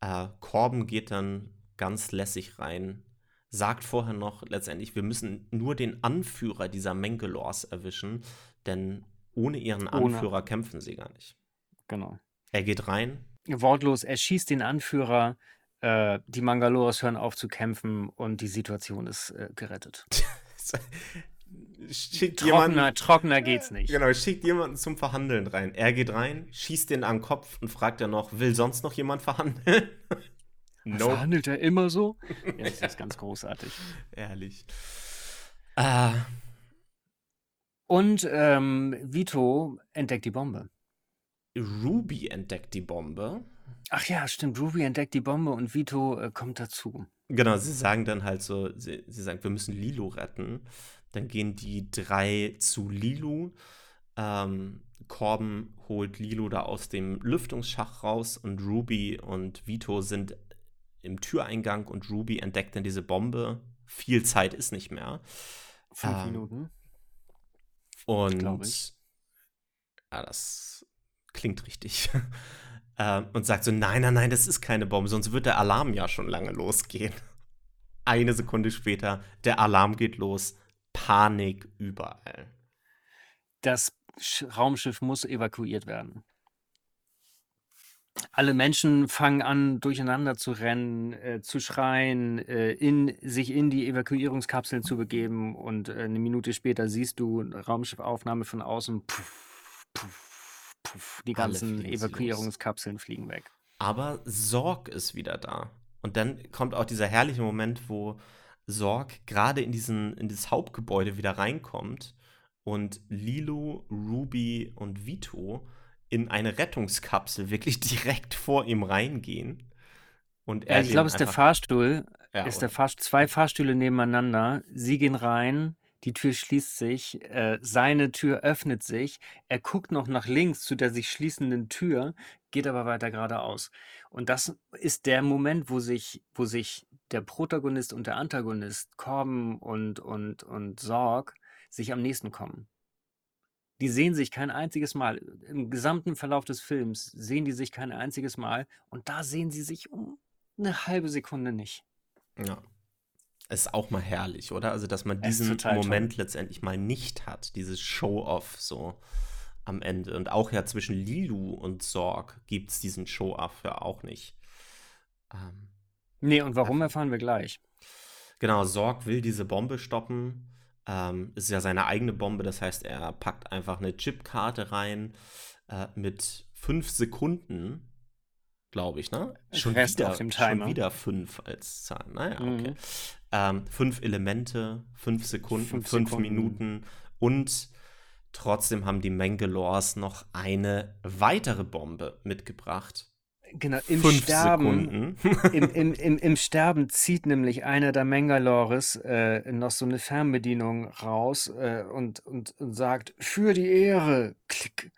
Äh, Corbin geht dann ganz lässig rein, sagt vorher noch letztendlich, wir müssen nur den Anführer dieser Mangalores erwischen, denn ohne ihren Ohne. Anführer kämpfen sie gar nicht. Genau. Er geht rein, Wortlos, er schießt den Anführer, äh, die Mangalores hören auf zu kämpfen und die Situation ist äh, gerettet. schickt Trockener, jemanden, trockener geht's nicht. genau, schickt jemanden zum Verhandeln rein. Er geht rein, schießt den an den Kopf und fragt dann noch, will sonst noch jemand verhandeln? nope. Verhandelt er immer so? Ja, das ist ganz großartig. Ehrlich. Äh, Und ähm, Vito entdeckt die Bombe. Ruby entdeckt die Bombe. Ach ja, stimmt. Ruby entdeckt die Bombe und Vito äh, kommt dazu. Genau, sie sagen dann halt so, sie, sie sagen, wir müssen Lilo retten. Dann gehen die drei zu Lilo. Ähm, Corbin holt Lilo da aus dem Lüftungsschacht raus und Ruby und Vito sind im Türeingang und Ruby entdeckt dann diese Bombe. Viel Zeit ist nicht mehr. Fünf Ähm, Minuten. Und ich. ja, das klingt richtig. ähm, und sagt so, nein, nein, nein, das ist keine Bombe, sonst wird der Alarm ja schon lange losgehen. Eine Sekunde später, der Alarm geht los, Panik überall. Das Sch Raumschiff muss evakuiert werden. Alle Menschen fangen an, durcheinander zu rennen, äh, zu schreien, äh, in, sich in die Evakuierungskapseln zu begeben. Und äh, eine Minute später siehst du eine Raumschiffaufnahme von außen. Puff, puff, puff, die ganzen sie los. Evakuierungskapseln fliegen weg. Aber Sorg ist wieder da. Und dann kommt auch dieser herrliche Moment, wo Sorg gerade in, diesen, in dieses Hauptgebäude wieder reinkommt und Lilo, Ruby und Vito in eine Rettungskapsel wirklich direkt vor ihm reingehen. Und Ja, ich glaube, es ist der Fahrstuhl. Ja, ist der Fahrst zwei Fahrstühle nebeneinander. Sie gehen rein, die Tür schließt sich, äh, seine Tür öffnet sich. Er guckt noch nach links zu der sich schließenden Tür, geht aber weiter geradeaus. Und das ist der Moment, wo sich, wo sich der Protagonist und der Antagonist, Corbin und, und, und Sorg, sich am nächsten kommen. Die sehen sich kein einziges Mal. Im gesamten Verlauf des Films sehen die sich kein einziges Mal. Und da sehen sie sich um eine halbe Sekunde nicht. Ja. Ist auch mal herrlich, oder? Also, dass man diesen total toll. Moment letztendlich mal nicht hat, dieses Show-Off so am Ende. Und auch ja zwischen Lilu und Sorg gibt es diesen Show-Off ja auch nicht. Ähm, Nee, und warum erfahren wir gleich. genau, Sorg will diese Bombe stoppen. Ähm, ist ja seine eigene Bombe, das heißt, er packt einfach eine Chipkarte rein äh, mit fünf Sekunden, glaube ich, ne? Schon Rest wieder, auf dem Timer. Schon wieder fünf als Zahl. Naja, okay. Mhm. Ähm, fünf Elemente, fünf Sekunden, fünf, fünf Sekunden. Minuten und trotzdem haben die Mangalores noch eine weitere Bombe mitgebracht. Genau, im Fünf Sterben, im, im, im, im, Sterben zieht nämlich einer der Mangalores äh, noch so eine Fernbedienung raus äh, und, und, und sagt, für die Ehre, klick.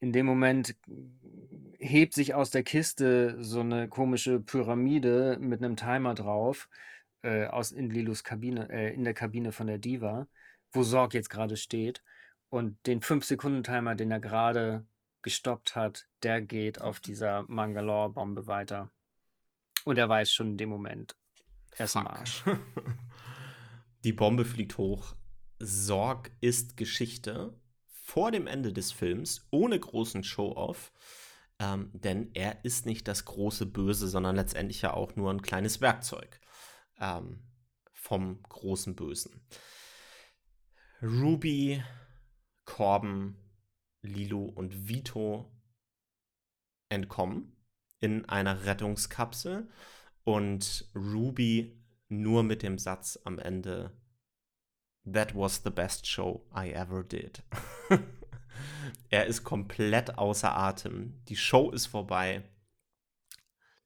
In dem Moment hebt sich aus der Kiste so eine komische Pyramide mit einem Timer drauf äh, aus in Lilus Kabine, äh, in der Kabine von der Diva, wo Sorg jetzt gerade steht. Und den 5-Sekunden-Timer, den er gerade gestoppt hat, der geht auf dieser Mangalore-Bombe weiter. Und er weiß schon in dem Moment, er ist Marsch. Die Bombe fliegt hoch. Sorg ist Geschichte vor dem Ende des Films, ohne großen Show-Off. Ähm, denn er ist nicht das große Böse, sondern letztendlich ja auch nur ein kleines Werkzeug ähm, vom großen Bösen. Ruby, Corbin, Lilo und Vito entkommen in einer Rettungskapsel und Ruby nur mit dem Satz am Ende That was the best show I ever did. er ist komplett außer Atem. Die Show ist vorbei.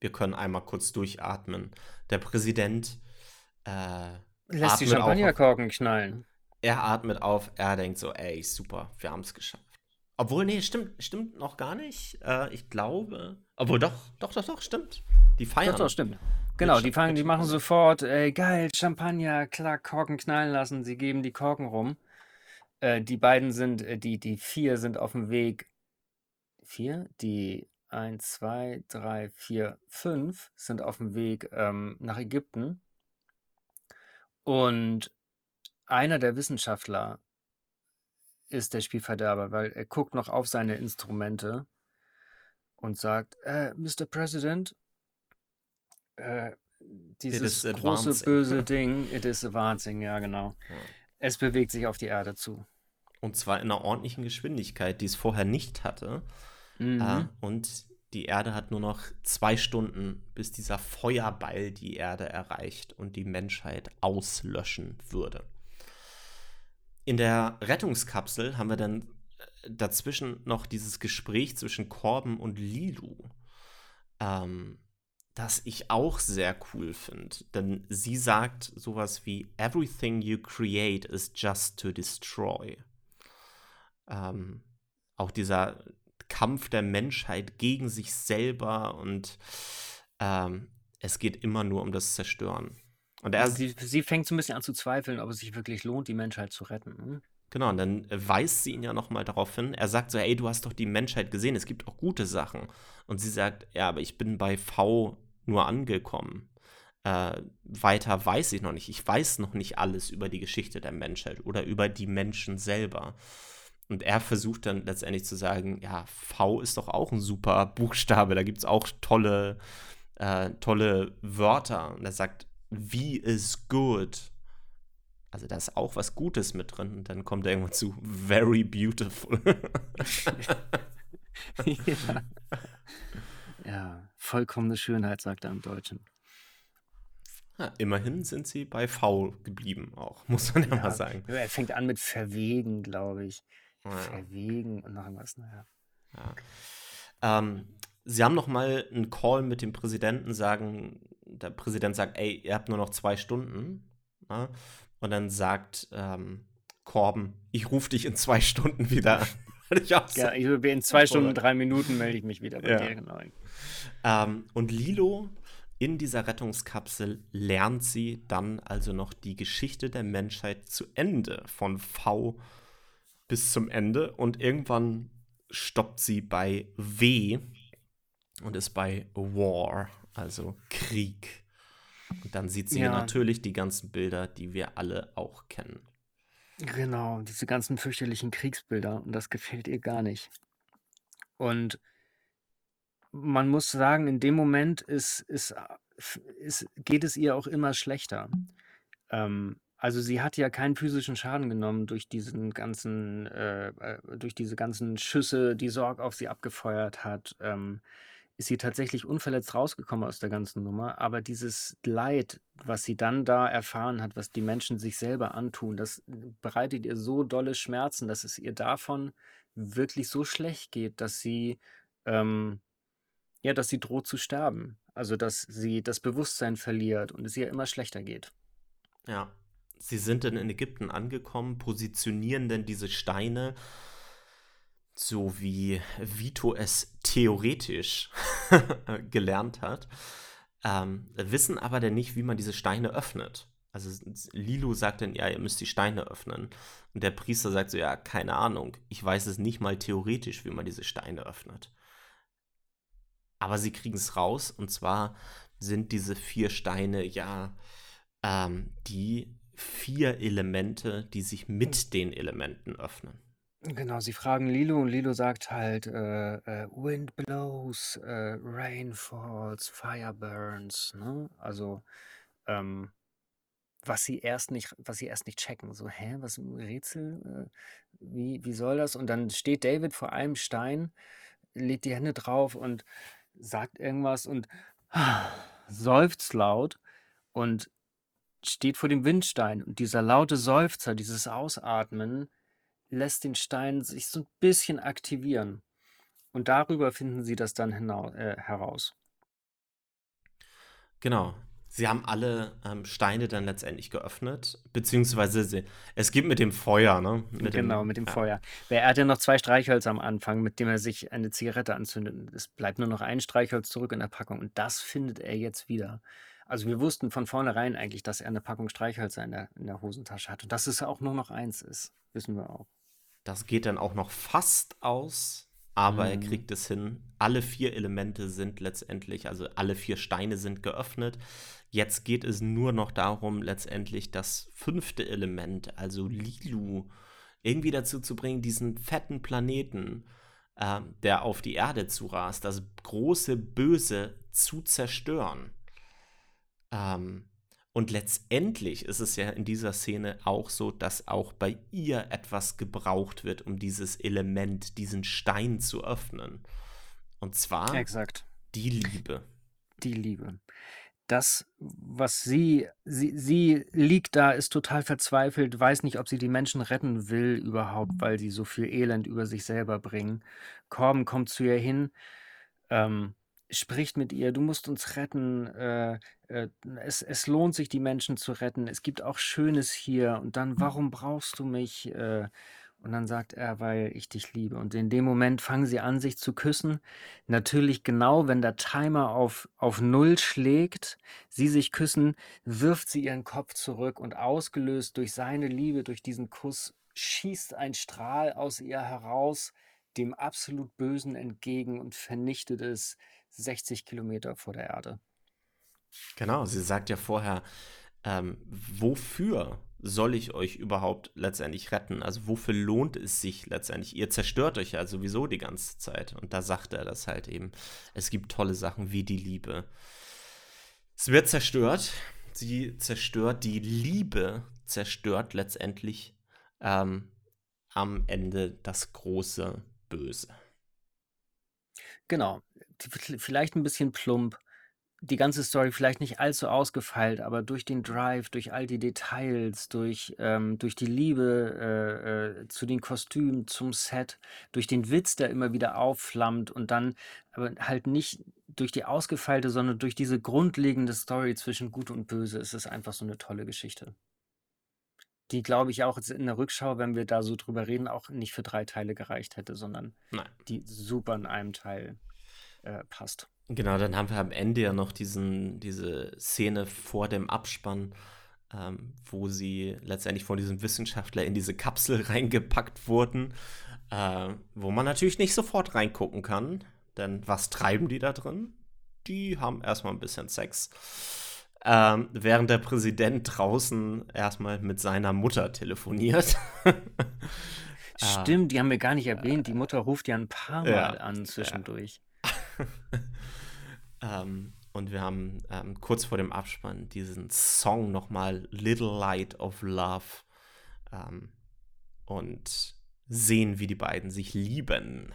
Wir können einmal kurz durchatmen. Der Präsident äh, lässt die Champagnerkorken knallen. Er atmet auf, er denkt so, ey, super, wir haben es geschafft. Obwohl, nee, stimmt, stimmt noch gar nicht. Äh, ich glaube. Obwohl, doch, doch, doch, doch, stimmt. Die feiern. Doch, doch, stimmt. Genau, die fangen, die machen sofort, ey, geil, Champagner, klar, Korken knallen lassen, sie geben die Korken rum. Äh, die beiden sind, äh, die, die vier sind auf dem Weg. Vier? Die eins, zwei, drei, vier, fünf sind auf dem Weg ähm, nach Ägypten. Und einer der Wissenschaftler ist der Spielverderber, weil er guckt noch auf seine Instrumente und sagt, äh, Mr. President, äh, dieses große böse Ding, it is advancing, ja genau. Ja. Es bewegt sich auf die Erde zu. Und zwar in einer ordentlichen Geschwindigkeit, die es vorher nicht hatte. Mhm. Äh, und die Erde hat nur noch zwei Stunden, bis dieser Feuerball die Erde erreicht und die Menschheit auslöschen würde in der Rettungskapsel haben wir dann äh, dazwischen noch dieses Gespräch zwischen Corben und Lilu, ähm, das ich auch sehr cool finde. Denn sie sagt sowas wie: Everything you create is just to destroy. Ähm, auch dieser Kampf der Menschheit gegen sich selber und ähm, es geht immer nur um das Zerstören. Und er, sie, sie fängt so ein bisschen an zu zweifeln, ob es sich wirklich lohnt, die Menschheit zu retten. Hm? Genau, und dann weist sie ihn ja nochmal darauf hin. Er sagt so, ey, du hast doch die Menschheit gesehen, es gibt auch gute Sachen. Und sie sagt, ja, aber ich bin bei V nur angekommen. Äh, weiter weiß ich noch nicht. Ich weiß noch nicht alles über die Geschichte der Menschheit oder über die Menschen selber. Und er versucht dann letztendlich zu sagen, ja, V ist doch auch ein super Buchstabe, da gibt es auch tolle, äh, tolle Wörter. Und er sagt, wie is good. Also da ist auch was Gutes mit drin. Und dann kommt er irgendwann zu very beautiful. ja. ja, vollkommene Schönheit, sagt er im Deutschen. Ja, immerhin sind sie bei V geblieben, auch, muss man ja, ja mal sagen. Er fängt an mit verwegen, glaube ich. Ja. Verwegen und noch irgendwas, naja. Ja. Ähm, sie haben noch mal einen Call mit dem Präsidenten, sagen, der Präsident sagt, ey, ihr habt nur noch zwei Stunden. Na? Ne? Und dann sagt ähm, Corben, ich rufe dich in zwei Stunden wieder an. ich ja, ich, in zwei Stunden, und drei Minuten melde ich mich wieder bei ja. dir. Genau. Ähm, und Lilo in dieser Rettungskapsel lernt sie dann also noch die Geschichte der Menschheit zu Ende, von V bis zum Ende. Und irgendwann stoppt sie bei W und ist bei War also Krieg. Und dann sieht sie ja. natürlich die ganzen Bilder, die wir alle auch kennen. Genau, diese ganzen fürchterlichen Kriegsbilder und das gefällt ihr gar nicht. Und man muss sagen, in dem Moment ist, ist, ist, geht es ihr auch immer schlechter. Ähm, also sie hat ja keinen physischen Schaden genommen durch diesen ganzen, äh, äh durch diese ganzen Schüsse, die Sorg auf sie abgefeuert hat. Ähm, ist sie tatsächlich unverletzt rausgekommen aus der ganzen Nummer. Aber dieses Leid, was sie dann da erfahren hat, was die Menschen sich selber antun, das bereitet ihr so dolle Schmerzen, dass es ihr davon wirklich so schlecht geht, dass sie, ähm, ja, dass sie droht zu sterben. Also, dass sie das Bewusstsein verliert und es ihr immer schlechter geht. Ja. Sie sind dann in Ägypten angekommen, positionieren denn diese Steine so wie Vito es theoretisch gelernt hat, ähm, wissen aber dann nicht, wie man diese Steine öffnet. Also Lilu sagt dann, ja, ihr müsst die Steine öffnen. Und der Priester sagt so, ja, keine Ahnung, ich weiß es nicht mal theoretisch, wie man diese Steine öffnet. Aber sie kriegen es raus, und zwar sind diese vier Steine ja ähm, die vier Elemente, die sich mit den Elementen öffnen. Genau, sie fragen Lilo und Lilo sagt halt, äh, äh, Wind blows, äh, Rain falls, Fire burns, ne? Also, ähm, was sie erst nicht, was sie erst nicht checken. So, hä, was ein Rätsel? Äh, wie, wie soll das? Und dann steht David vor einem Stein, legt die Hände drauf und sagt irgendwas und seufzt laut und steht vor dem Windstein. Und dieser laute Seufzer, dieses Ausatmen, lässt den Stein sich so ein bisschen aktivieren. Und darüber finden sie das dann äh, heraus. Genau. Sie haben alle ähm, Steine dann letztendlich geöffnet, beziehungsweise sie, es gibt mit dem Feuer, ne? Mit genau, dem, mit dem ja. Feuer. Er hat ja noch zwei Streichhölzer am Anfang, mit dem er sich eine Zigarette anzündet. Es bleibt nur noch ein Streichholz zurück in der Packung und das findet er jetzt wieder. Also wir wussten von vornherein eigentlich, dass er eine Packung Streichhölzer in der, in der Hosentasche hat und dass es auch nur noch eins ist. Wissen wir auch. Das geht dann auch noch fast aus, aber mhm. er kriegt es hin. Alle vier Elemente sind letztendlich, also alle vier Steine sind geöffnet. Jetzt geht es nur noch darum, letztendlich das fünfte Element, also Lilu, irgendwie dazu zu bringen, diesen fetten Planeten, äh, der auf die Erde zurast, das große Böse zu zerstören. Ähm, und letztendlich ist es ja in dieser Szene auch so, dass auch bei ihr etwas gebraucht wird, um dieses Element, diesen Stein zu öffnen. Und zwar Exakt. die Liebe. Die Liebe. Das, was sie, sie, sie liegt da, ist total verzweifelt, weiß nicht, ob sie die Menschen retten will überhaupt, weil sie so viel Elend über sich selber bringen. Corbin kommt zu ihr hin, ähm, spricht mit ihr, du musst uns retten, äh, äh, es, es lohnt sich, die Menschen zu retten, es gibt auch Schönes hier und dann, warum brauchst du mich? Äh, und dann sagt er, weil ich dich liebe. Und in dem Moment fangen sie an, sich zu küssen. Natürlich genau, wenn der Timer auf, auf Null schlägt, sie sich küssen, wirft sie ihren Kopf zurück und ausgelöst durch seine Liebe, durch diesen Kuss, schießt ein Strahl aus ihr heraus, dem absolut Bösen entgegen und vernichtet es 60 Kilometer vor der Erde. Genau, sie sagt ja vorher, ähm, wofür soll ich euch überhaupt letztendlich retten? Also wofür lohnt es sich letztendlich? Ihr zerstört euch ja sowieso die ganze Zeit. Und da sagt er das halt eben. Es gibt tolle Sachen wie die Liebe. Es wird zerstört. Sie zerstört die Liebe, zerstört letztendlich ähm, am Ende das große Böse. Genau vielleicht ein bisschen plump, die ganze Story vielleicht nicht allzu ausgefeilt, aber durch den Drive, durch all die Details, durch, ähm, durch die Liebe äh, äh, zu den Kostümen, zum Set, durch den Witz, der immer wieder aufflammt und dann aber halt nicht durch die ausgefeilte, sondern durch diese grundlegende Story zwischen Gut und Böse ist es einfach so eine tolle Geschichte. Die, glaube ich, auch jetzt in der Rückschau, wenn wir da so drüber reden, auch nicht für drei Teile gereicht hätte, sondern Nein. die super in einem Teil äh, passt. Genau, dann haben wir am Ende ja noch diesen, diese Szene vor dem Abspann, ähm, wo sie letztendlich von diesem Wissenschaftler in diese Kapsel reingepackt wurden, äh, wo man natürlich nicht sofort reingucken kann, denn was treiben die da drin? Die haben erstmal ein bisschen Sex. Ähm, während der Präsident draußen erstmal mit seiner Mutter telefoniert. Stimmt, die haben wir gar nicht erwähnt. Die Mutter ruft ja ein paar Mal ja, an zwischendurch. ähm, und wir haben ähm, kurz vor dem Abspann diesen Song nochmal Little Light of Love ähm, und sehen, wie die beiden sich lieben.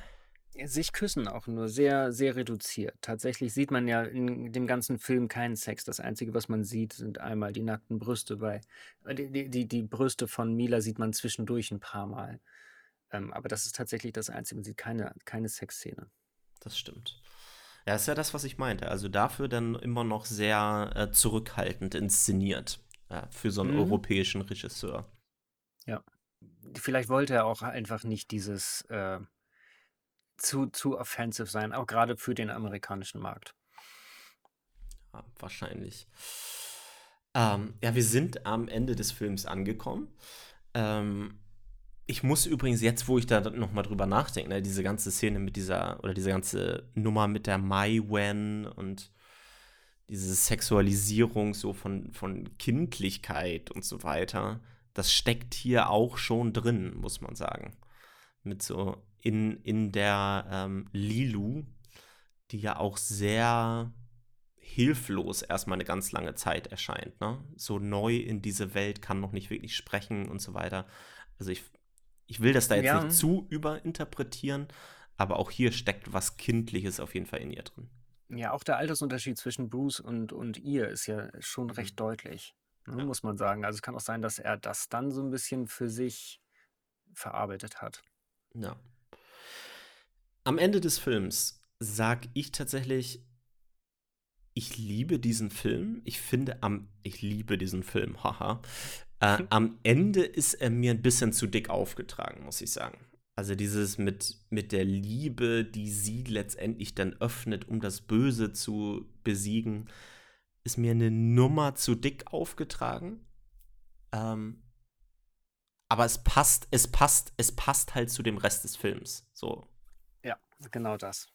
Sich küssen auch nur sehr, sehr reduziert. Tatsächlich sieht man ja in dem ganzen Film keinen Sex. Das Einzige, was man sieht, sind einmal die nackten Brüste bei. Äh, die, die, die Brüste von Mila sieht man zwischendurch ein paar Mal. Ähm, aber das ist tatsächlich das Einzige. Man sieht keine, keine Sexszene. Das stimmt. Ja, ist ja das, was ich meinte. Also dafür dann immer noch sehr äh, zurückhaltend inszeniert. Ja, für so einen mhm. europäischen Regisseur. Ja. Vielleicht wollte er auch einfach nicht dieses äh, zu, zu offensive sein, auch gerade für den amerikanischen Markt. Ja, wahrscheinlich. Ähm, ja, wir sind am Ende des Films angekommen. Ähm, ich muss übrigens jetzt, wo ich da nochmal drüber nachdenke, ne, diese ganze Szene mit dieser, oder diese ganze Nummer mit der Mai Wen und diese Sexualisierung so von, von Kindlichkeit und so weiter, das steckt hier auch schon drin, muss man sagen. Mit so in, in der ähm, Lilu, die ja auch sehr hilflos erstmal eine ganz lange Zeit erscheint. Ne? So neu in diese Welt, kann noch nicht wirklich sprechen und so weiter. Also ich ich will das da jetzt ja. nicht zu überinterpretieren, aber auch hier steckt was Kindliches auf jeden Fall in ihr drin. Ja, auch der Altersunterschied zwischen Bruce und, und ihr ist ja schon mhm. recht deutlich, ne, ja. muss man sagen. Also es kann auch sein, dass er das dann so ein bisschen für sich verarbeitet hat. Ja. Am Ende des Films sag ich tatsächlich, ich liebe diesen Film. Ich finde am, ich liebe diesen Film, haha. Äh, am Ende ist er mir ein bisschen zu dick aufgetragen, muss ich sagen. Also dieses mit, mit der Liebe, die sie letztendlich dann öffnet, um das Böse zu besiegen, ist mir eine Nummer zu dick aufgetragen. Ähm, aber es passt, es passt, es passt halt zu dem Rest des Films. So. Ja, genau das.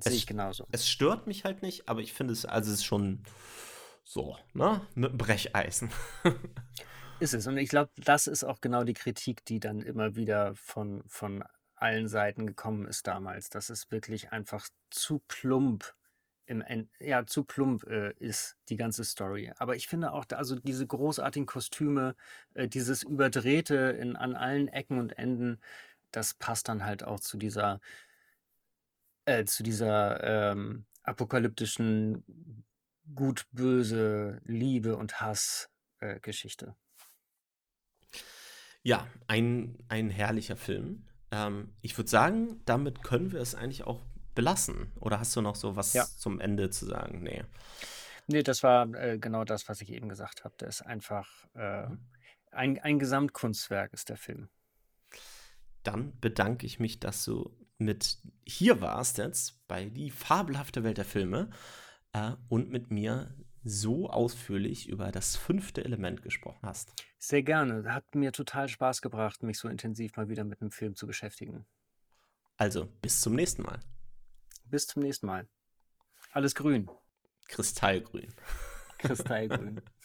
Sehe ich genauso. Es stört mich halt nicht, aber ich finde es, also es ist schon so, ne? Mit Brecheisen. Ist es. Und ich glaube, das ist auch genau die Kritik, die dann immer wieder von, von allen Seiten gekommen ist damals, dass es wirklich einfach zu plump im End, ja, zu plump äh, ist, die ganze Story. Aber ich finde auch, also diese großartigen Kostüme, äh, dieses Überdrehte in, an allen Ecken und Enden, das passt dann halt auch zu dieser, äh, zu dieser ähm, apokalyptischen Gut, Böse, Liebe und Hass äh, Geschichte. Ja, ein, ein herrlicher Film. Ähm, ich würde sagen, damit können wir es eigentlich auch belassen. Oder hast du noch so was ja. zum Ende zu sagen? Nee. Nee, das war äh, genau das, was ich eben gesagt habe. Der ist einfach äh, mhm. ein, ein Gesamtkunstwerk, ist der Film. Dann bedanke ich mich, dass du mit hier warst jetzt bei die fabelhafte Welt der Filme äh, und mit mir so ausführlich über das fünfte Element gesprochen hast. Sehr gerne. Hat mir total Spaß gebracht, mich so intensiv mal wieder mit einem Film zu beschäftigen. Also, bis zum nächsten Mal. Bis zum nächsten Mal. Alles grün. Kristallgrün. Kristallgrün.